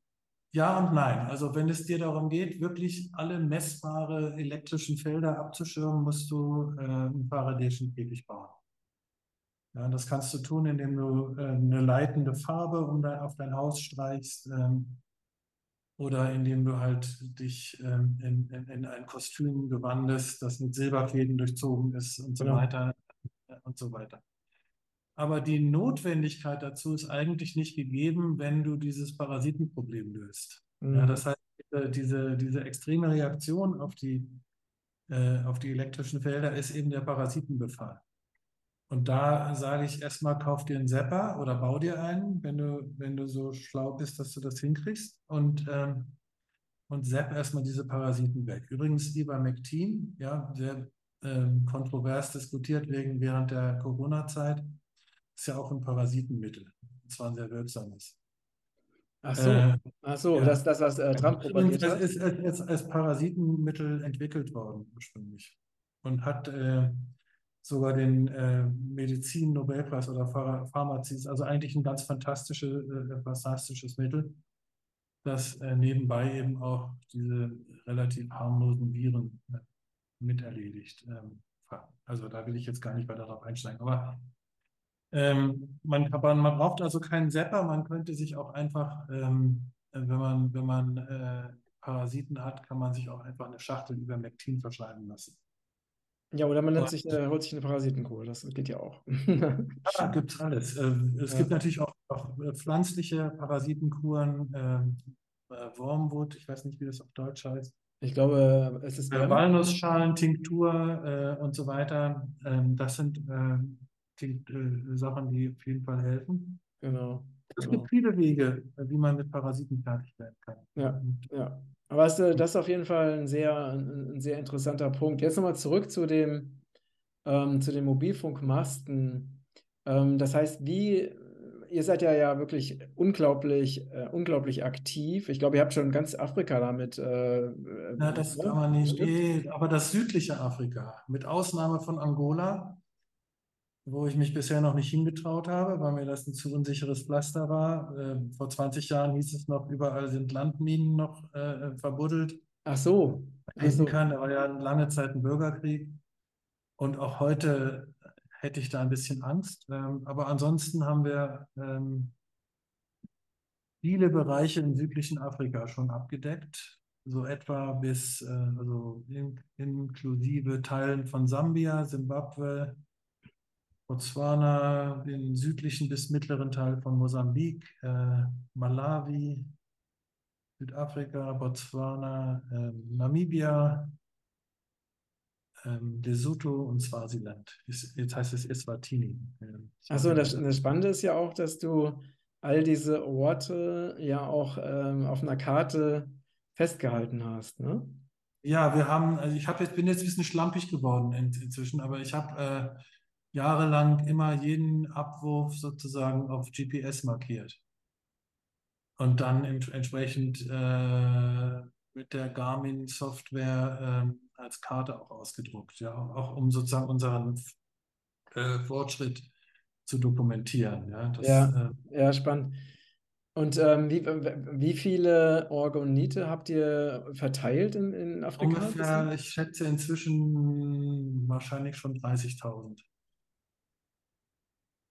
Ja und nein. Also wenn es dir darum geht, wirklich alle messbare elektrischen Felder abzuschirmen, musst du äh, einen Faradayschen Käfig bauen. Ja, das kannst du tun, indem du äh, eine leitende Farbe um dein, auf dein Haus streichst ähm, oder indem du halt dich ähm, in, in, in, ein Kostüm gewandest, das mit Silberfäden durchzogen ist und so genau. weiter äh, und so weiter. Aber die Notwendigkeit dazu ist eigentlich nicht gegeben, wenn du dieses Parasitenproblem löst. Mhm. Ja, das heißt, diese, diese extreme Reaktion auf die, äh, auf die elektrischen Felder ist eben der Parasitenbefall. Und da sage ich erstmal, kauf dir einen Sepper oder bau dir einen, wenn du, wenn du so schlau bist, dass du das hinkriegst. Und, ähm, und sepp erstmal diese Parasiten weg. Übrigens, Ivermectin, ja, sehr ähm, kontrovers diskutiert wegen während der Corona-Zeit, ist ja auch ein Parasitenmittel. Und zwar ein sehr wirksames. Ach so, äh, Ach so ja. das, das, was äh, Trump propagiert hat. Das ist als, als Parasitenmittel entwickelt worden ursprünglich und hat äh, sogar den äh, Medizin-Nobelpreis oder Pharmazie, also eigentlich ein ganz fantastische, äh, fantastisches Mittel, das äh, nebenbei eben auch diese relativ harmlosen Viren äh, miterledigt. Ähm, also da will ich jetzt gar nicht weiter darauf einsteigen. Aber ähm, man, man, braucht also keinen Sepper, man könnte sich auch einfach, ähm, wenn man, wenn man äh, Parasiten hat, kann man sich auch einfach eine Schachtel über Mektin verschreiben lassen. Ja, oder man sich, äh, holt sich eine Parasitenkur, das geht ja auch. ja, gibt es alles. Äh, es ja. gibt natürlich auch, auch äh, pflanzliche Parasitenkuren, ähm, äh, Wormwood, ich weiß nicht, wie das auf Deutsch heißt. Ich glaube, es ist. Äh, Walnussschalen, Tinktur äh, und so weiter. Ähm, das sind die, Sachen, die auf jeden Fall helfen. Genau. Es genau. gibt viele Wege, wie man mit Parasiten fertig werden kann. Ja, ja. Aber das, das ist auf jeden Fall ein sehr, ein, ein sehr interessanter Punkt. Jetzt nochmal zurück zu dem, ähm, zu den Mobilfunkmasten. Ähm, das heißt, wie, ihr seid ja, ja wirklich unglaublich, äh, unglaublich aktiv. Ich glaube, ihr habt schon ganz Afrika damit. Äh, ja, das ne? kann man nicht. Nee, aber das südliche Afrika, mit Ausnahme von Angola, wo ich mich bisher noch nicht hingetraut habe, weil mir das ein zu unsicheres Pflaster war. Äh, vor 20 Jahren hieß es noch, überall sind Landminen noch äh, verbuddelt. Ach so. Ach so. Kann. Da war ja lange Zeit ein Bürgerkrieg. Und auch heute hätte ich da ein bisschen Angst. Ähm, aber ansonsten haben wir ähm, viele Bereiche im südlichen Afrika schon abgedeckt. So etwa bis, äh, also in, inklusive Teilen von Sambia, Simbabwe, Botswana, den südlichen bis mittleren Teil von Mosambik, äh, Malawi, Südafrika, Botswana, äh, Namibia, äh, Lesotho und Swasiland. Jetzt heißt es Eswatini. Achso, das, das Spannende ist ja auch, dass du all diese Orte ja auch ähm, auf einer Karte festgehalten hast, ne? Ja, wir haben, also ich habe jetzt, bin jetzt ein bisschen schlampig geworden in, inzwischen, aber ich habe äh, jahrelang immer jeden Abwurf sozusagen auf GPS markiert. Und dann entsprechend äh, mit der Garmin-Software äh, als Karte auch ausgedruckt, ja, auch um sozusagen unseren äh, Fortschritt zu dokumentieren. Ja, das, ja, äh, ja spannend. Und ähm, wie, wie viele Orgonite habt ihr verteilt in, in Afrika? Ungefähr, ich schätze inzwischen wahrscheinlich schon 30.000.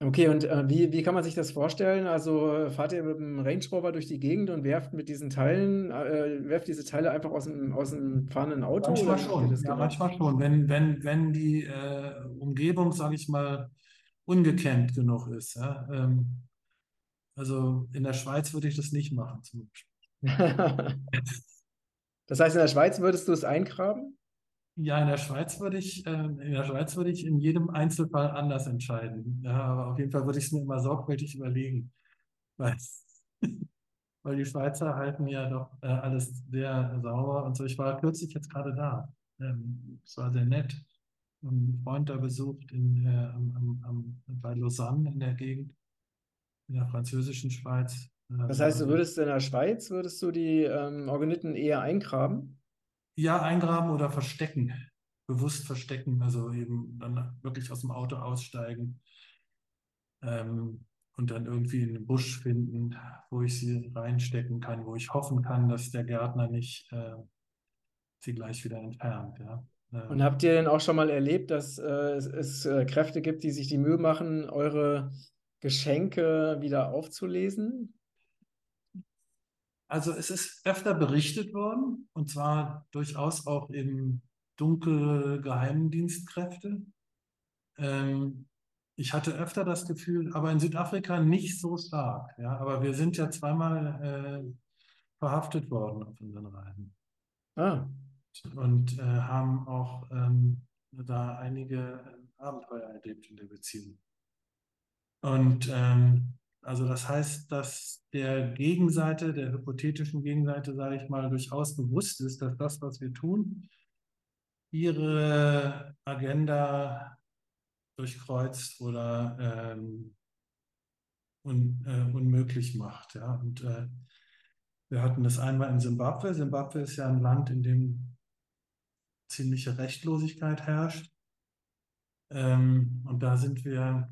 Okay, und äh, wie, wie kann man sich das vorstellen? Also fahrt ihr mit dem Range Rover durch die Gegend und werft mit diesen Teilen, äh, werft diese Teile einfach aus dem, aus dem fahrenden Auto? Manchmal schon, ja, genau? manchmal schon. Wenn, wenn, wenn die äh, Umgebung, sage ich mal, ungekennt genug ist. Ja? Ähm, also in der Schweiz würde ich das nicht machen, zum Beispiel. das heißt, in der Schweiz würdest du es eingraben? Ja, in der Schweiz würde ich, äh, in der Schweiz würde ich in jedem Einzelfall anders entscheiden. Ja, aber auf jeden Fall würde ich es mir immer sorgfältig überlegen. Weil, weil die Schweizer halten ja doch äh, alles sehr sauber und so. Ich war kürzlich jetzt gerade da. Ähm, es war sehr nett. Einen Freund da besucht in, äh, am, am, bei Lausanne in der Gegend, in der französischen Schweiz. Das heißt, du würdest in der Schweiz, würdest du die ähm, Organiten eher eingraben? Ja, eingraben oder verstecken. Bewusst verstecken, also eben dann wirklich aus dem Auto aussteigen. Ähm, und dann irgendwie einen Busch finden, wo ich sie reinstecken kann, wo ich hoffen kann, dass der Gärtner nicht äh, sie gleich wieder entfernt. Ja. Und ähm, habt ihr denn auch schon mal erlebt, dass äh, es, es äh, Kräfte gibt, die sich die Mühe machen, eure Geschenke wieder aufzulesen? Also es ist öfter berichtet worden, und zwar durchaus auch im dunkle Geheimdienstkräfte. Ähm, ich hatte öfter das Gefühl, aber in Südafrika nicht so stark. Ja, aber wir sind ja zweimal äh, verhaftet worden auf unseren Reisen. Ah. Und äh, haben auch ähm, da einige Abenteuer erlebt in der Beziehung. Und ähm, also das heißt, dass der Gegenseite, der hypothetischen Gegenseite, sage ich mal, durchaus bewusst ist, dass das, was wir tun, ihre Agenda durchkreuzt oder ähm, un, äh, unmöglich macht. Ja? Und äh, wir hatten das einmal in Simbabwe. Simbabwe ist ja ein Land, in dem ziemliche Rechtlosigkeit herrscht. Ähm, und da sind wir,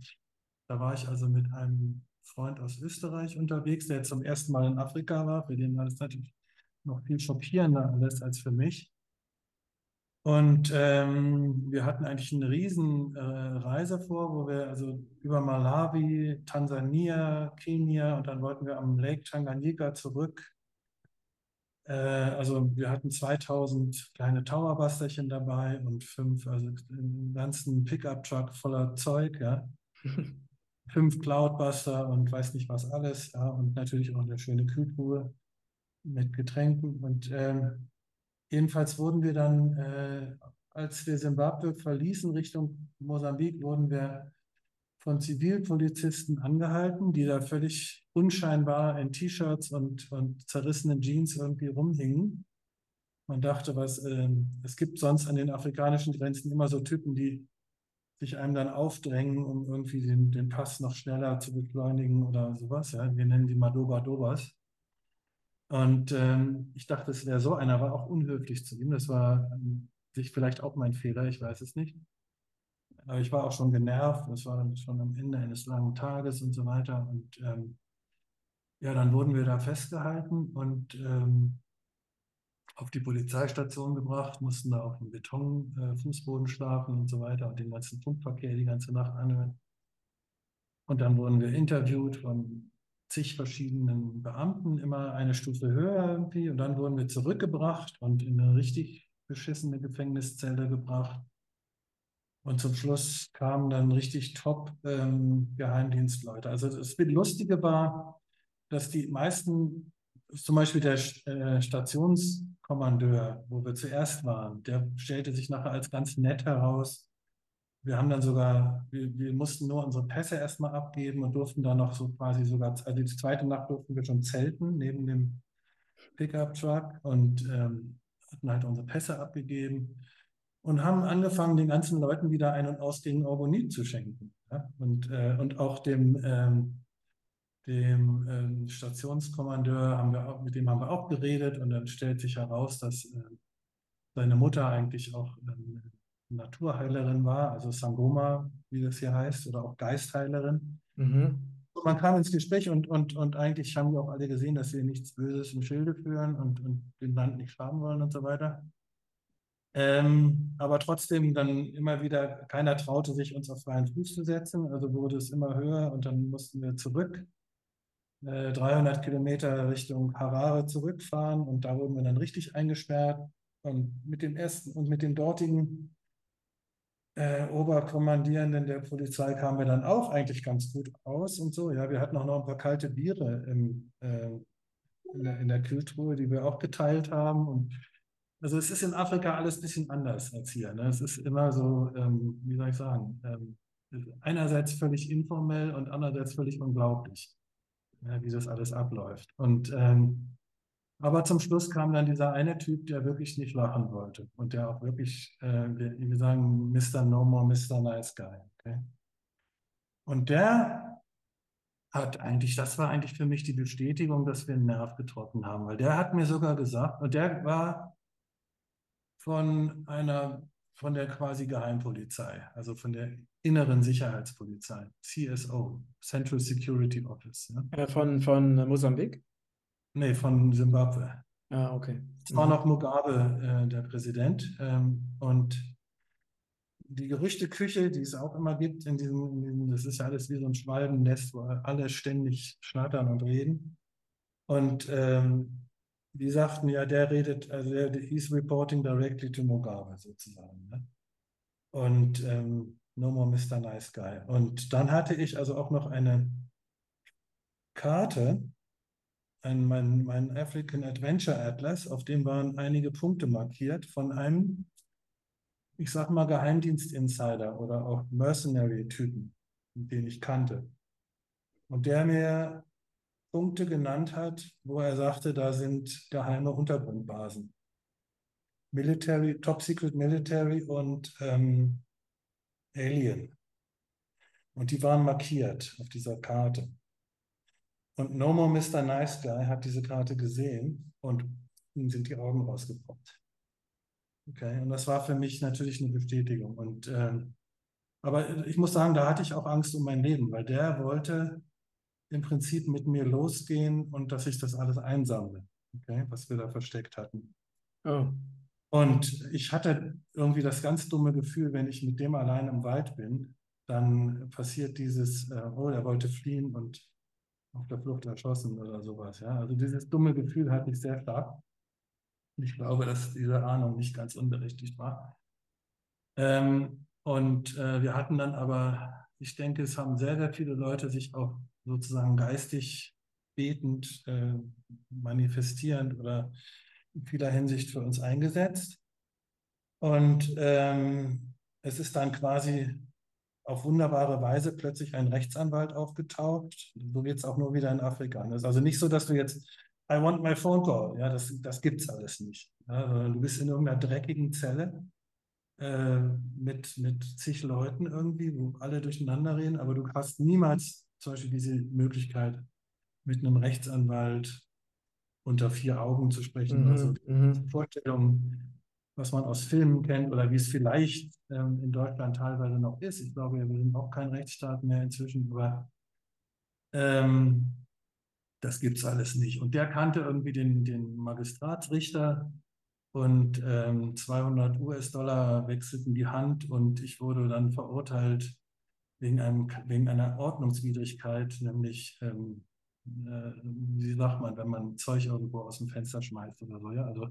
da war ich also mit einem Freund aus Österreich unterwegs, der zum ersten Mal in Afrika war. Für den war das natürlich noch viel schockierender alles als für mich. Und ähm, wir hatten eigentlich eine riesen äh, Reise vor, wo wir also über Malawi, Tansania, Kenia und dann wollten wir am Lake Tanganyika zurück. Äh, also wir hatten 2000 kleine Towerbusterchen dabei und fünf, also einen ganzen Pickup-Truck voller Zeug, ja. fünf Cloudbuster und weiß nicht was alles, ja. Und natürlich auch eine schöne Kühltruhe mit Getränken und ähm, Jedenfalls wurden wir dann, äh, als wir Simbabwe verließen Richtung Mosambik, wurden wir von Zivilpolizisten angehalten, die da völlig unscheinbar in T-Shirts und, und zerrissenen Jeans irgendwie rumhingen. Man dachte, was, äh, es gibt sonst an den afrikanischen Grenzen immer so Typen, die sich einem dann aufdrängen, um irgendwie den, den Pass noch schneller zu beschleunigen oder sowas. Ja. Wir nennen die Madoba Dobas. Und ähm, ich dachte, es wäre so einer, war auch unhöflich zu ihm. Das war ähm, sich vielleicht auch mein Fehler, ich weiß es nicht. Aber ich war auch schon genervt, das war schon am Ende eines langen Tages und so weiter. Und ähm, ja, dann wurden wir da festgehalten und ähm, auf die Polizeistation gebracht, mussten da auf dem Betonfußboden äh, schlafen und so weiter und den ganzen Funkverkehr die ganze Nacht anhören. Und dann wurden wir interviewt von zig verschiedenen Beamten, immer eine Stufe höher irgendwie. Und dann wurden wir zurückgebracht und in eine richtig beschissene Gefängniszelle gebracht. Und zum Schluss kamen dann richtig top ähm, Geheimdienstleute. Also das Lustige war, dass die meisten, zum Beispiel der äh, Stationskommandeur, wo wir zuerst waren, der stellte sich nachher als ganz nett heraus wir haben dann sogar, wir, wir, mussten nur unsere Pässe erstmal abgeben und durften dann noch so quasi sogar, also die zweite Nacht durften wir schon zelten neben dem Pickup-Truck und ähm, hatten halt unsere Pässe abgegeben und haben angefangen, den ganzen Leuten wieder ein- und ausgehenden Orgonit zu schenken. Ja? Und, äh, und auch dem, ähm, dem ähm, Stationskommandeur haben wir auch, mit dem haben wir auch geredet und dann stellt sich heraus, dass äh, seine Mutter eigentlich auch ähm, Naturheilerin war, also Sangoma, wie das hier heißt, oder auch Geistheilerin. Mhm. Man kam ins Gespräch und, und, und eigentlich haben wir auch alle gesehen, dass wir nichts Böses im Schilde führen und, und den Land nicht schaden wollen und so weiter. Ähm, aber trotzdem dann immer wieder, keiner traute sich, uns auf freien Fuß zu setzen, also wurde es immer höher und dann mussten wir zurück, äh, 300 Kilometer Richtung Harare zurückfahren und da wurden wir dann richtig eingesperrt. Und mit dem ersten und mit dem dortigen äh, Oberkommandierenden der Polizei kamen wir dann auch eigentlich ganz gut aus und so. Ja, wir hatten auch noch ein paar kalte Biere im, äh, in, der, in der Kühltruhe, die wir auch geteilt haben. Und also es ist in Afrika alles ein bisschen anders als hier. Ne? Es ist immer so, ähm, wie soll ich sagen, ähm, einerseits völlig informell und andererseits völlig unglaublich, ja, wie das alles abläuft. Und ähm, aber zum Schluss kam dann dieser eine Typ, der wirklich nicht lachen wollte und der auch wirklich, äh, wir, sagen, Mr. No More, Mr. Nice Guy. Okay? Und der hat eigentlich, das war eigentlich für mich die Bestätigung, dass wir einen Nerv getroffen haben, weil der hat mir sogar gesagt, und der war von einer von der quasi Geheimpolizei, also von der inneren Sicherheitspolizei, CSO, Central Security Office. Äh, von, von Mosambik? Nee, von Simbabwe. Ah, okay. Es war noch Mugabe äh, der Präsident. Ähm, und die Gerüchteküche, die es auch immer gibt, in diesem, in diesem, das ist ja alles wie so ein Schwalbennest, wo alle ständig schnattern und reden. Und ähm, die sagten ja, der redet, also der, he's reporting directly to Mugabe sozusagen. Ne? Und ähm, no more Mr. Nice Guy. Und dann hatte ich also auch noch eine Karte, ein, mein, mein African Adventure Atlas, auf dem waren einige Punkte markiert von einem, ich sag mal, Geheimdienst-Insider oder auch Mercenary-Typen, den ich kannte. Und der mir Punkte genannt hat, wo er sagte, da sind geheime Untergrundbasen. Military, Top Secret Military und ähm, Alien. Und die waren markiert auf dieser Karte. Und No More Mr. Nice Guy hat diese Karte gesehen und ihm sind die Augen rausgepoppt. Okay, und das war für mich natürlich eine Bestätigung. Und ähm, aber ich muss sagen, da hatte ich auch Angst um mein Leben, weil der wollte im Prinzip mit mir losgehen und dass ich das alles einsammle, okay, was wir da versteckt hatten. Oh. Und ich hatte irgendwie das ganz dumme Gefühl, wenn ich mit dem allein im Wald bin, dann passiert dieses, äh, oh, er wollte fliehen und auf der Flucht erschossen oder sowas. Ja? Also dieses dumme Gefühl hatte ich sehr stark. Ich glaube, dass diese Ahnung nicht ganz unberechtigt war. Ähm, und äh, wir hatten dann aber, ich denke, es haben sehr, sehr viele Leute sich auch sozusagen geistig betend, äh, manifestierend oder in vieler Hinsicht für uns eingesetzt. Und ähm, es ist dann quasi auf wunderbare Weise plötzlich ein Rechtsanwalt aufgetaucht. So geht es auch nur wieder in Afrika. Es ist also nicht so, dass du jetzt, I want my phone call, ja, das, das gibt es alles nicht. Ja, du bist in irgendeiner dreckigen Zelle äh, mit, mit zig Leuten irgendwie, wo alle durcheinander reden, aber du hast niemals zum Beispiel diese Möglichkeit, mit einem Rechtsanwalt unter vier Augen zu sprechen. Mhm, also die Vorstellung, was man aus Filmen kennt oder wie es vielleicht ähm, in Deutschland teilweise noch ist. Ich glaube, wir sind auch kein Rechtsstaat mehr inzwischen, aber ähm, das gibt es alles nicht. Und der kannte irgendwie den, den Magistratsrichter und ähm, 200 US-Dollar wechselten die Hand und ich wurde dann verurteilt wegen, einem, wegen einer Ordnungswidrigkeit, nämlich, ähm, äh, wie sagt man, wenn man Zeug irgendwo aus dem Fenster schmeißt oder so, ja, also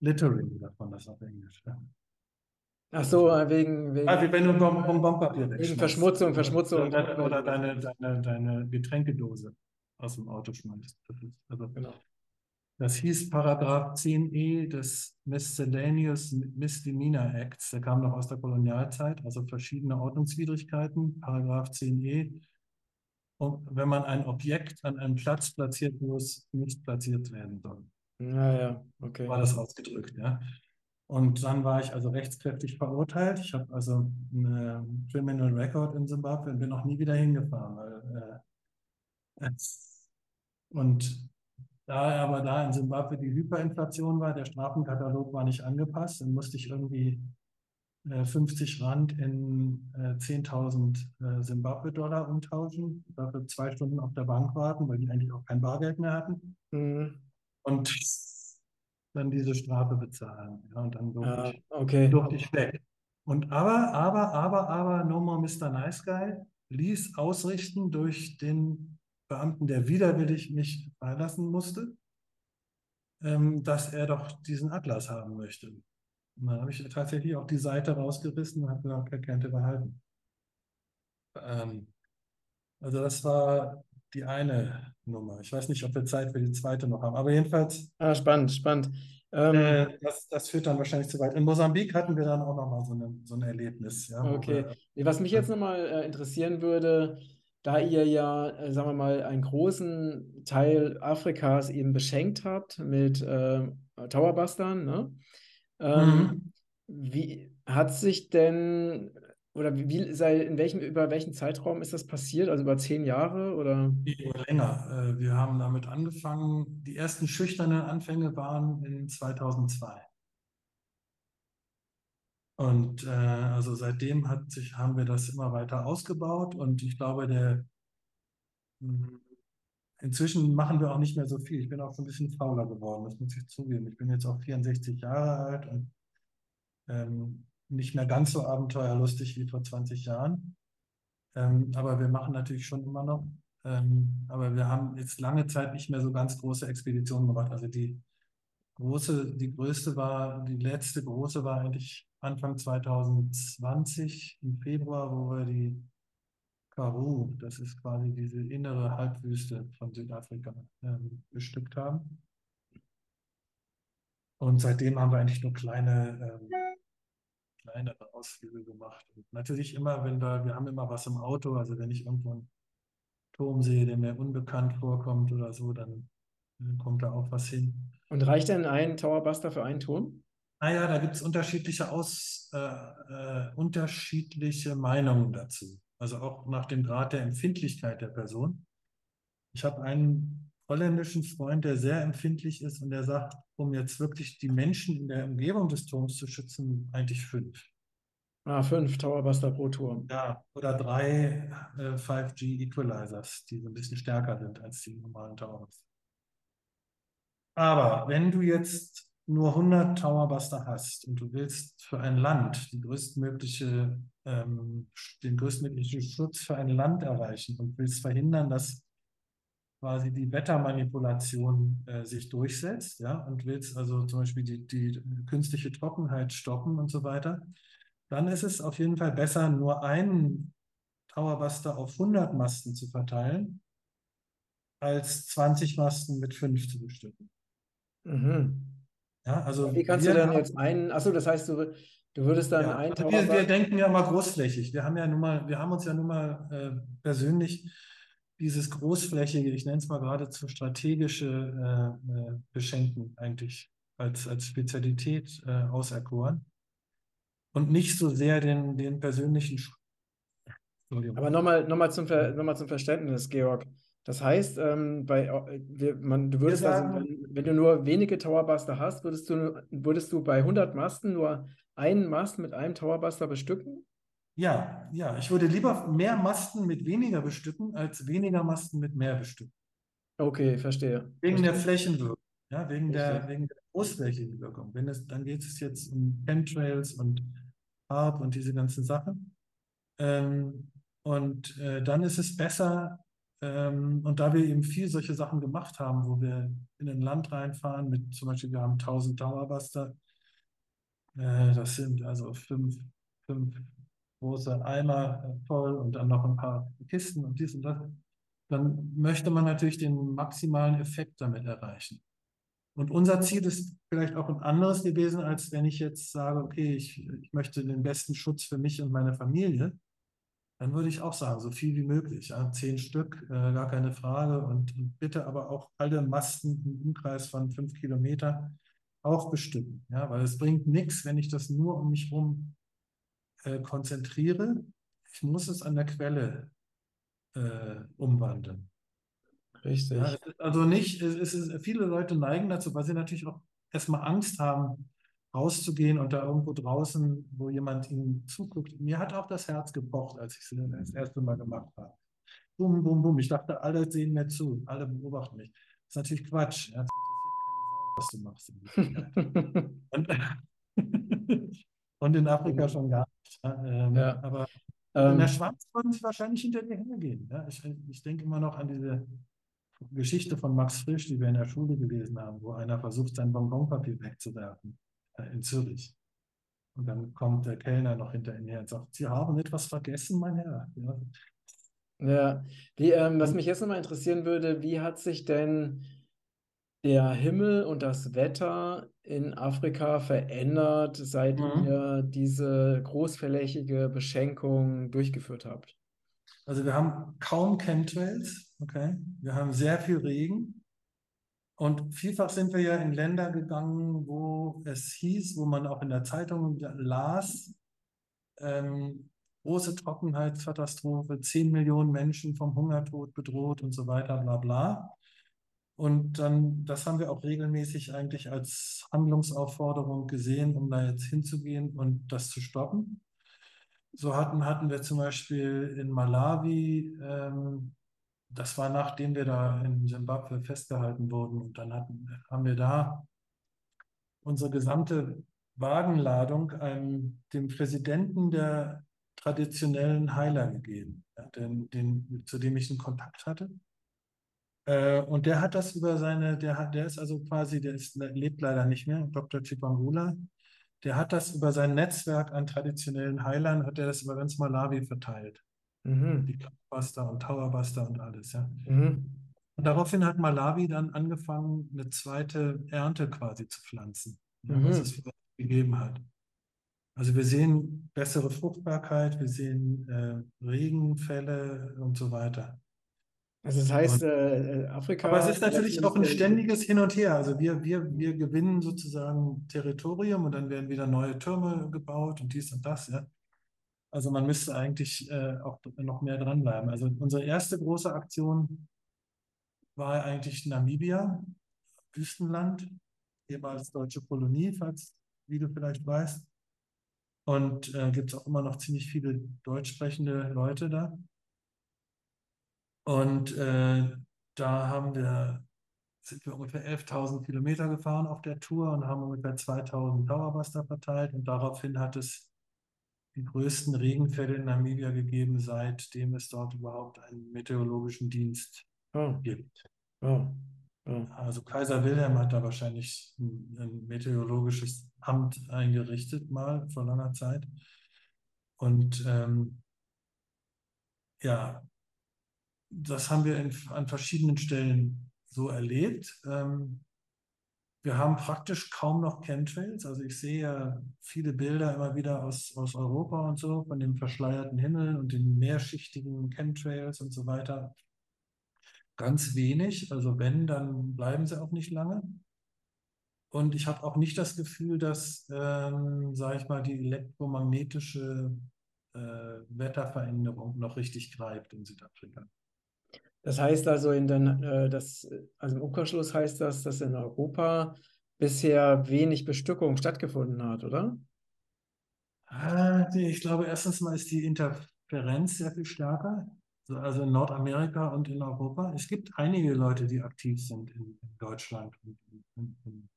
littering sagt man das auf Englisch. Ja. Ach so, äh, wegen, wegen also wenn du Bonbonpapier Wegen Verschmutzung, Verschmutzung. Oder, oder deine, deine, deine Getränkedose aus dem Auto schmeißt. Das ist, also, genau. Das hieß Paragraph 10e des Miscellaneous Misdemeanor Acts, der kam noch aus der Kolonialzeit, also verschiedene Ordnungswidrigkeiten, Paragraph 10e. Und wenn man ein Objekt an einem Platz platziert, wo es nicht platziert werden soll. Ja, ja, okay. War das ausgedrückt, ja. Und dann war ich also rechtskräftig verurteilt. Ich habe also einen Criminal Record in Zimbabwe und bin noch nie wieder hingefahren. Weil, äh, und da aber da in Simbabwe die Hyperinflation war, der Strafenkatalog war nicht angepasst, dann musste ich irgendwie äh, 50 Rand in äh, 10.000 Simbabwe-Dollar umtauschen, dafür zwei Stunden auf der Bank warten, weil die eigentlich auch kein Bargeld mehr hatten. Mhm. Und dann diese Strafe bezahlen. Ja, und dann durfte, ja, ich, okay. durfte ich weg. Und aber, aber, aber, aber, No More Mr. Nice Guy ließ ausrichten durch den Beamten, der widerwillig mich freilassen musste, ähm, dass er doch diesen Atlas haben möchte. Und dann habe ich tatsächlich auch die Seite rausgerissen und habe gesagt, er könnte behalten. Ähm, also das war die eine Nummer. Ich weiß nicht, ob wir Zeit für die zweite noch haben, aber jedenfalls. Ah, spannend, spannend. Ähm, äh, das, das, führt dann wahrscheinlich zu weit. In Mosambik hatten wir dann auch nochmal so, eine, so ein Erlebnis. Ja, okay. Wir, Was mich jetzt nochmal äh, interessieren würde, da ihr ja, äh, sagen wir mal, einen großen Teil Afrikas eben beschenkt habt mit äh, Towerbustern, ne? Ähm, mhm. Wie hat sich denn oder wie sei, in welchem, über welchen Zeitraum ist das passiert? Also über zehn Jahre oder? Länger. Äh, wir haben damit angefangen. Die ersten schüchternen Anfänge waren in 2002. Und äh, also seitdem hat sich, haben wir das immer weiter ausgebaut und ich glaube, der hm, inzwischen machen wir auch nicht mehr so viel. Ich bin auch so ein bisschen fauler geworden, das muss ich zugeben. Ich bin jetzt auch 64 Jahre alt und ähm, nicht mehr ganz so abenteuerlustig wie vor 20 Jahren. Ähm, aber wir machen natürlich schon immer noch. Ähm, aber wir haben jetzt lange Zeit nicht mehr so ganz große Expeditionen gemacht. Also die große, die größte war, die letzte große war eigentlich Anfang 2020 im Februar, wo wir die Karoo, das ist quasi diese innere Halbwüste von Südafrika, ähm, bestückt haben. Und seitdem haben wir eigentlich nur kleine, ähm, kleinere Ausflüge gemacht. Und natürlich immer, wenn wir, wir haben immer was im Auto, also wenn ich irgendwo einen Turm sehe, der mir unbekannt vorkommt oder so, dann, dann kommt da auch was hin. Und reicht denn ein Towerbuster für einen Turm? Naja, da gibt es unterschiedliche, Aus, äh, äh, unterschiedliche Meinungen dazu. Also auch nach dem Grad der Empfindlichkeit der Person. Ich habe einen holländischen Freund, der sehr empfindlich ist und der sagt, um jetzt wirklich die Menschen in der Umgebung des Turms zu schützen, eigentlich fünf. Ah, fünf Towerbuster pro Turm. Ja, oder drei äh, 5G Equalizers, die so ein bisschen stärker sind als die normalen Towerbuster. Aber wenn du jetzt nur 100 Towerbuster hast und du willst für ein Land die größtmögliche, ähm, den größtmöglichen Schutz für ein Land erreichen und willst verhindern, dass quasi die Wettermanipulation äh, sich durchsetzt, ja, und willst also zum Beispiel die, die künstliche Trockenheit stoppen und so weiter, dann ist es auf jeden Fall besser, nur einen Towerbuster auf 100 Masten zu verteilen, als 20 Masten mit 5 zu bestücken. Mhm. Ja, also Wie kannst du dann jetzt einen, achso, das heißt, du, du würdest dann ja, einen also wir, wir denken ja mal großflächig. Wir haben ja nun mal, wir haben uns ja nun mal äh, persönlich dieses großflächige, ich nenne es mal geradezu strategische äh, äh, Beschenken eigentlich als, als Spezialität äh, auserkoren und nicht so sehr den, den persönlichen. Aber nochmal noch mal zum, Ver, noch zum Verständnis, Georg. Das heißt, ähm, bei, äh, man, du würdest also, sagen, also, wenn, wenn, du nur wenige Towerbuster hast, würdest du, würdest du bei 100 Masten nur einen Mast mit einem Towerbuster bestücken? Ja, ja. Ich würde lieber mehr Masten mit weniger bestücken, als weniger Masten mit mehr bestücken. Okay, verstehe. Wegen verstehe. der Flächenwirkung, ja, wegen der, wegen der großflächigen Wirkung. Wenn es, dann geht es jetzt um Chemtrails und Farb und diese ganzen Sachen. Ähm, und äh, dann ist es besser, und da wir eben viel solche Sachen gemacht haben, wo wir in ein Land reinfahren, mit zum Beispiel, wir haben 1000 Towerbuster, äh, das sind also fünf, fünf große Eimer äh, voll und dann noch ein paar Kisten und dies und das, dann möchte man natürlich den maximalen Effekt damit erreichen. Und unser Ziel ist vielleicht auch ein anderes gewesen, als wenn ich jetzt sage, okay, ich, ich möchte den besten Schutz für mich und meine Familie dann würde ich auch sagen, so viel wie möglich. Ja, zehn Stück, äh, gar keine Frage. Und, und, bitte aber auch alle Masten im Umkreis von fünf Kilometern auch bestücken. Ja, weil es bringt nichts, wenn ich das nur um mich herum äh, konzentriere. Ich muss es an der Quelle äh, umwandeln. Richtig. Ja, also nicht, es ist, viele Leute neigen dazu, weil sie natürlich auch erstmal Angst haben, rauszugehen und da irgendwo draußen, wo jemand ihnen zuguckt. Mir hat auch das Herz gepocht, als ich es das erste Mal gemacht habe. Bum, bum, bum. Ich dachte, alle sehen mir zu, alle beobachten mich. Das ist natürlich Quatsch. Ja, das interessiert keine Sau, was du machst. und, und, in Afrika schon gar nicht. Ähm, ja. Aber ähm, in der Schweiz würden sie wahrscheinlich hinter dir hergehen. Ja? Ich, ich denke immer noch an diese Geschichte von Max Frisch, die wir in der Schule gelesen haben, wo einer versucht, sein Bonbonpapier wegzuwerfen. Äh, in Zürich. Und dann kommt der Kellner noch hinter ihm her und sagt, Sie haben etwas vergessen, mein Herr. Ja, ja. Wie, ähm, was mich jetzt nochmal interessieren würde, wie hat sich denn der Himmel und das Wetter in Afrika verändert, seit mhm. ihr diese großflächige Beschenkung durchgeführt habt? Also wir haben kaum Chemtrails, okay? Wir haben sehr viel Regen. Und vielfach sind wir ja in Länder gegangen, wo es hieß, wo man auch in der Zeitung las, ähm, große Trockenheitskatastrophe, 10 Millionen Menschen vom Hungertod bedroht und so weiter, bla bla. Und dann, das haben wir auch regelmäßig eigentlich als Handlungsaufforderung gesehen, um da jetzt hinzugehen und das zu stoppen. So hatten, hatten wir zum Beispiel in Malawi, ähm, das war nachdem wir da in Simbabwe festgehalten wurden, und dann hatten, haben wir da unsere gesamte Wagenladung einem, dem Präsidenten der traditionellen Heiler gegeben, ja, den, den, zu dem ich einen Kontakt hatte. Äh, und der hat das über seine, der hat, der ist also quasi, der ist, lebt leider nicht mehr, Dr. Chipangula, der hat das über sein Netzwerk an traditionellen Heilern, hat er das über ganz Malawi verteilt. Mhm. Die Cloudbuster und Towerbuster und alles, ja. Mhm. Und daraufhin hat Malawi dann angefangen, eine zweite Ernte quasi zu pflanzen, mhm. was es gegeben hat. Also wir sehen bessere Fruchtbarkeit, wir sehen äh, Regenfälle und so weiter. Also das heißt, und, äh, Afrika. Aber es ist natürlich auch ein ständiges Hin und Her. Also wir, wir, wir gewinnen sozusagen Territorium und dann werden wieder neue Türme gebaut und dies und das, ja. Also man müsste eigentlich äh, auch noch mehr dranbleiben. Also unsere erste große Aktion war eigentlich Namibia, Wüstenland, ehemals deutsche Kolonie, falls, wie du vielleicht weißt. Und äh, gibt es auch immer noch ziemlich viele deutsch sprechende Leute da. Und äh, da haben wir, sind wir ungefähr 11.000 Kilometer gefahren auf der Tour und haben ungefähr 2.000 Dauerbuster verteilt. Und daraufhin hat es die größten Regenfälle in Namibia gegeben, seitdem es dort überhaupt einen meteorologischen Dienst oh. gibt. Oh. Oh. Also Kaiser Wilhelm hat da wahrscheinlich ein, ein, meteorologisches Amt eingerichtet, mal vor langer Zeit. Und ähm, ja, das haben wir in, an verschiedenen Stellen so erlebt. Ähm, wir haben praktisch kaum noch Chemtrails. Also ich sehe ja viele Bilder immer wieder aus, aus Europa und so, von dem verschleierten Himmel und den mehrschichtigen Chemtrails und so weiter. Ganz wenig. Also wenn, dann bleiben sie auch nicht lange. Und ich habe auch nicht das Gefühl, dass, ähm, sage ich mal, die elektromagnetische äh, Wetterveränderung noch richtig greift in Südafrika. Das heißt also, in den, äh, das, also im Umkehrschluss heißt das, dass in Europa bisher wenig Bestückung stattgefunden hat, oder? Ah, ich glaube, erstens mal ist die Interferenz sehr viel stärker. Also in Nordamerika und in Europa. Es gibt einige Leute, die aktiv sind in, in Deutschland und in, in,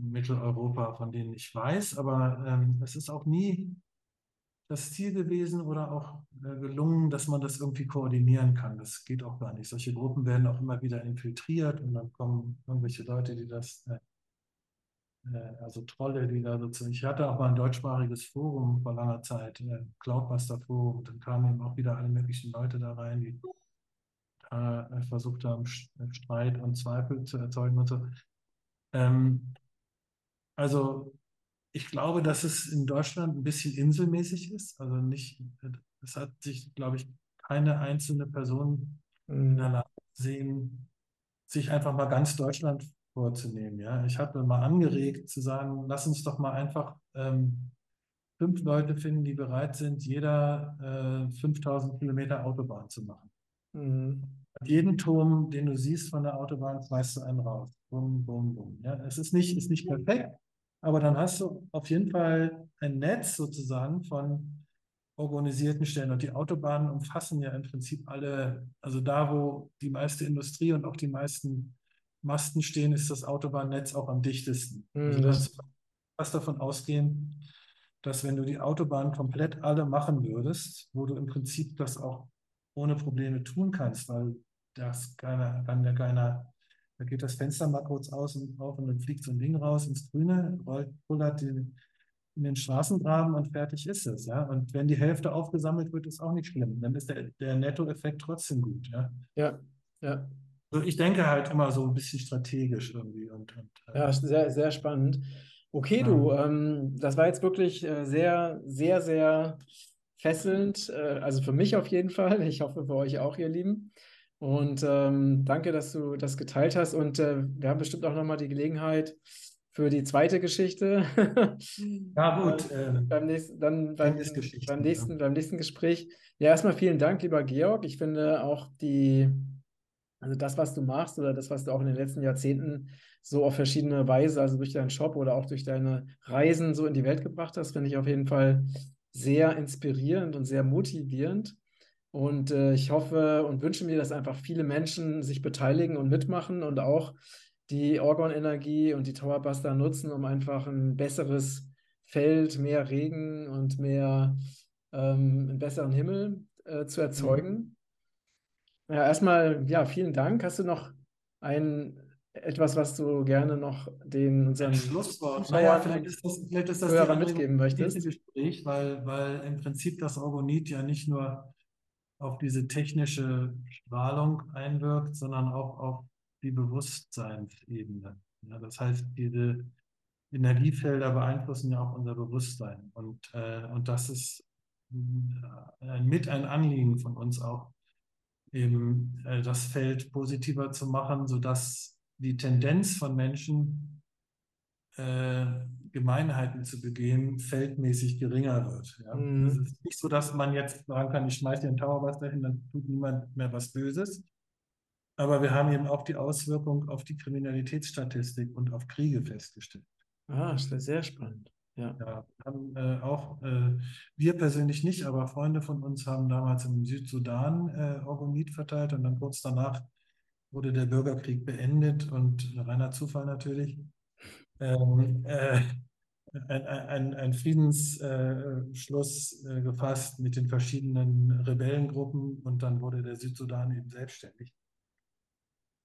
Mitteleuropa, von denen ich weiß, aber ähm, es ist auch nie das Ziel gewesen oder auch äh, gelungen, dass man das irgendwie koordinieren kann. Das geht auch gar nicht. Solche Gruppen werden auch immer wieder infiltriert und dann kommen irgendwelche Leute, die das, äh, äh, also Trolle, die da sozusagen. Ich hatte auch mal ein deutschsprachiges Forum vor langer Zeit, äh, Cloudbuster Forum, und dann kamen eben auch wieder alle möglichen Leute da rein, die äh, versucht haben, Streit und Zweifel zu erzeugen und so. Ähm, also ich glaube, dass es in Deutschland ein bisschen inselmäßig ist. Also nicht, es hat sich, glaube ich, keine einzelne Person in der Lage gesehen, sich einfach mal ganz Deutschland vorzunehmen. Ja, ich habe mal angeregt zu sagen, lass uns doch mal einfach ähm, fünf Leute finden, die bereit sind, jeder äh, 5000 Kilometer Autobahn zu machen. Mhm. Jeden Turm, den du siehst von der Autobahn, schmeißt du einen raus. Bum, bum, bum. Ja, es ist nicht, ist nicht perfekt, aber dann hast du auf jeden Fall ein Netz sozusagen von organisierten Stellen. Und die Autobahnen umfassen ja im Prinzip alle, also da, wo die meiste Industrie und auch die meisten Masten stehen, ist das Autobahnnetz auch am dichtesten. Mhm. Also das fast davon ausgehen, dass wenn du die Autobahn komplett alle machen würdest, wo du im Prinzip das auch ohne Probleme tun kannst, weil das keiner, kann ja keiner da geht das Fenster mal kurz aus und auf und dann fliegt so ein Ding raus ins Grüne, rollt, pullert den, in den Straßengraben und fertig ist es. Ja? Und wenn die Hälfte aufgesammelt wird, ist auch nicht schlimm. Dann ist der, der Nettoeffekt trotzdem gut. Ja, ja. ja. Also ich denke halt immer so ein bisschen strategisch irgendwie. Und, und äh, ja, sehr, sehr spannend. Okay, du, ähm, das war jetzt wirklich äh, sehr, sehr, sehr fesselnd. Äh, also für mich auf jeden Fall. Ich hoffe für euch auch, ihr Lieben. Und ähm, danke, dass du das geteilt hast. Und äh, wir haben bestimmt auch nochmal die Gelegenheit für die zweite Geschichte. Ja, gut. Äh, beim nächsten, dann beim, beim, nächsten, ja. beim nächsten Gespräch. Ja, erstmal vielen Dank, lieber Georg. Ich finde auch die, Also das, was du machst oder das, was du auch in den letzten Jahrzehnten so auf verschiedene Weise, also durch deinen Shop oder auch durch deine Reisen so in die Welt gebracht hast, finde ich auf jeden Fall sehr inspirierend und sehr motivierend. Und äh, ich hoffe und wünsche mir, dass einfach viele Menschen sich beteiligen und mitmachen und auch die Orgon-Energie und die Towerbuster nutzen, um einfach ein besseres Feld, mehr Regen und mehr ähm, einen besseren Himmel äh, zu erzeugen. Mhm. Ja, erstmal, ja, vielen Dank. Hast du noch ein etwas, was du gerne noch den unseren Schlusswort. Naja, vielleicht ist das, vielleicht ist das Hörer mitgeben möchtest. Gespräch, weil, weil im Prinzip das Orgonit ja nicht nur auf diese technische Strahlung einwirkt, sondern auch auf die Bewusstseinsebene. Ja, das heißt, diese Energiefelder beeinflussen ja auch unser Bewusstsein. Und, äh, und das ist äh, mit ein Anliegen von uns auch, eben äh, das Feld positiver zu machen, sodass die Tendenz von Menschen, äh, Gemeinheiten zu begehen, feldmäßig geringer wird. Ja? Mhm. Es ist nicht so, dass man jetzt sagen kann, ich schmeiße dir einen Towerbuster hin, dann tut niemand mehr was Böses. Aber wir haben eben auch die Auswirkung auf die Kriminalitätsstatistik und auf Kriege festgestellt. Ah, das ist sehr spannend. Ja. ja haben, äh, auch äh, wir persönlich nicht, aber Freunde von uns haben damals im Südsudan äh, Orgonit verteilt und dann kurz danach wurde der Bürgerkrieg beendet und reiner Zufall natürlich. Ähm, äh, ein, ein, Friedensschluss äh, gefasst mit den verschiedenen Rebellengruppen und dann wurde der Südsudan eben selbstständig.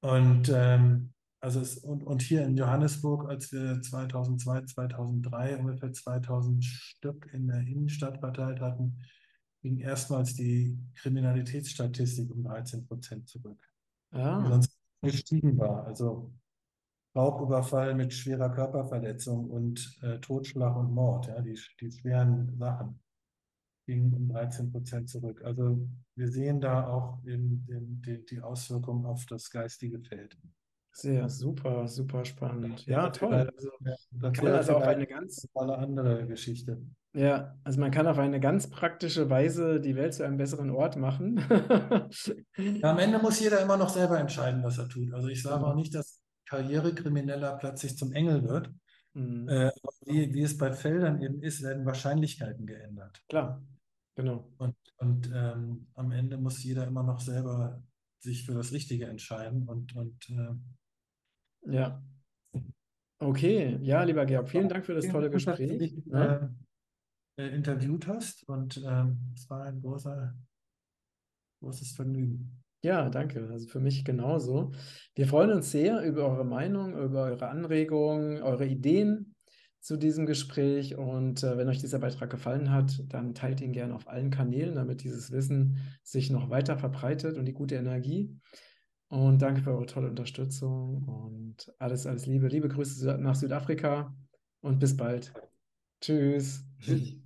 Und ähm, also es, und, und hier in Johannesburg, als wir 2002, 2003 ungefähr 2000 Stück in der Innenstadt verteilt hatten, ging erstmals die Kriminalitätsstatistik um 13 Prozent zurück. Ah. Sonst gestiegen war. Also Raubüberfall mit schwerer Körperverletzung und äh, Totschlag und Mord, ja, die, die schweren Sachen gingen um 13 Prozent zurück. Also wir sehen da auch in, in, in, die Auswirkungen auf das geistige Feld. Sehr, super, super spannend. Ja, toll. Also, man kann also auf eine ganz eine andere Geschichte. Ja, also man kann auf eine ganz praktische Weise die Welt zu einem besseren Ort machen. ja, am Ende muss jeder immer noch selber entscheiden, was er tut. Also ich sage auch nicht, dass Karrierekrimineller plötzlich zum Engel wird. Mhm. Äh, wie, wie es bei Feldern eben ist, werden Wahrscheinlichkeiten geändert. Klar, genau. Und, und ähm, am Ende muss jeder immer noch selber sich für das Richtige entscheiden. Und, und äh, ja. Okay, ja, lieber Georg, vielen Dank für das tolle Gespräch. Dass du dich, ja. äh, interviewt hast und ähm, es war ein großer, großes Vergnügen. Ja, danke. Also für mich genauso. Wir freuen uns sehr über eure Meinung, über eure Anregungen, eure Ideen zu diesem Gespräch. Und äh, wenn euch dieser Beitrag gefallen hat, dann teilt ihn gerne auf allen Kanälen, damit dieses Wissen sich noch weiter verbreitet und die gute Energie. Und danke für eure tolle Unterstützung und alles, alles Liebe. Liebe Grüße nach Südafrika und bis bald. Tschüss. Tschüss.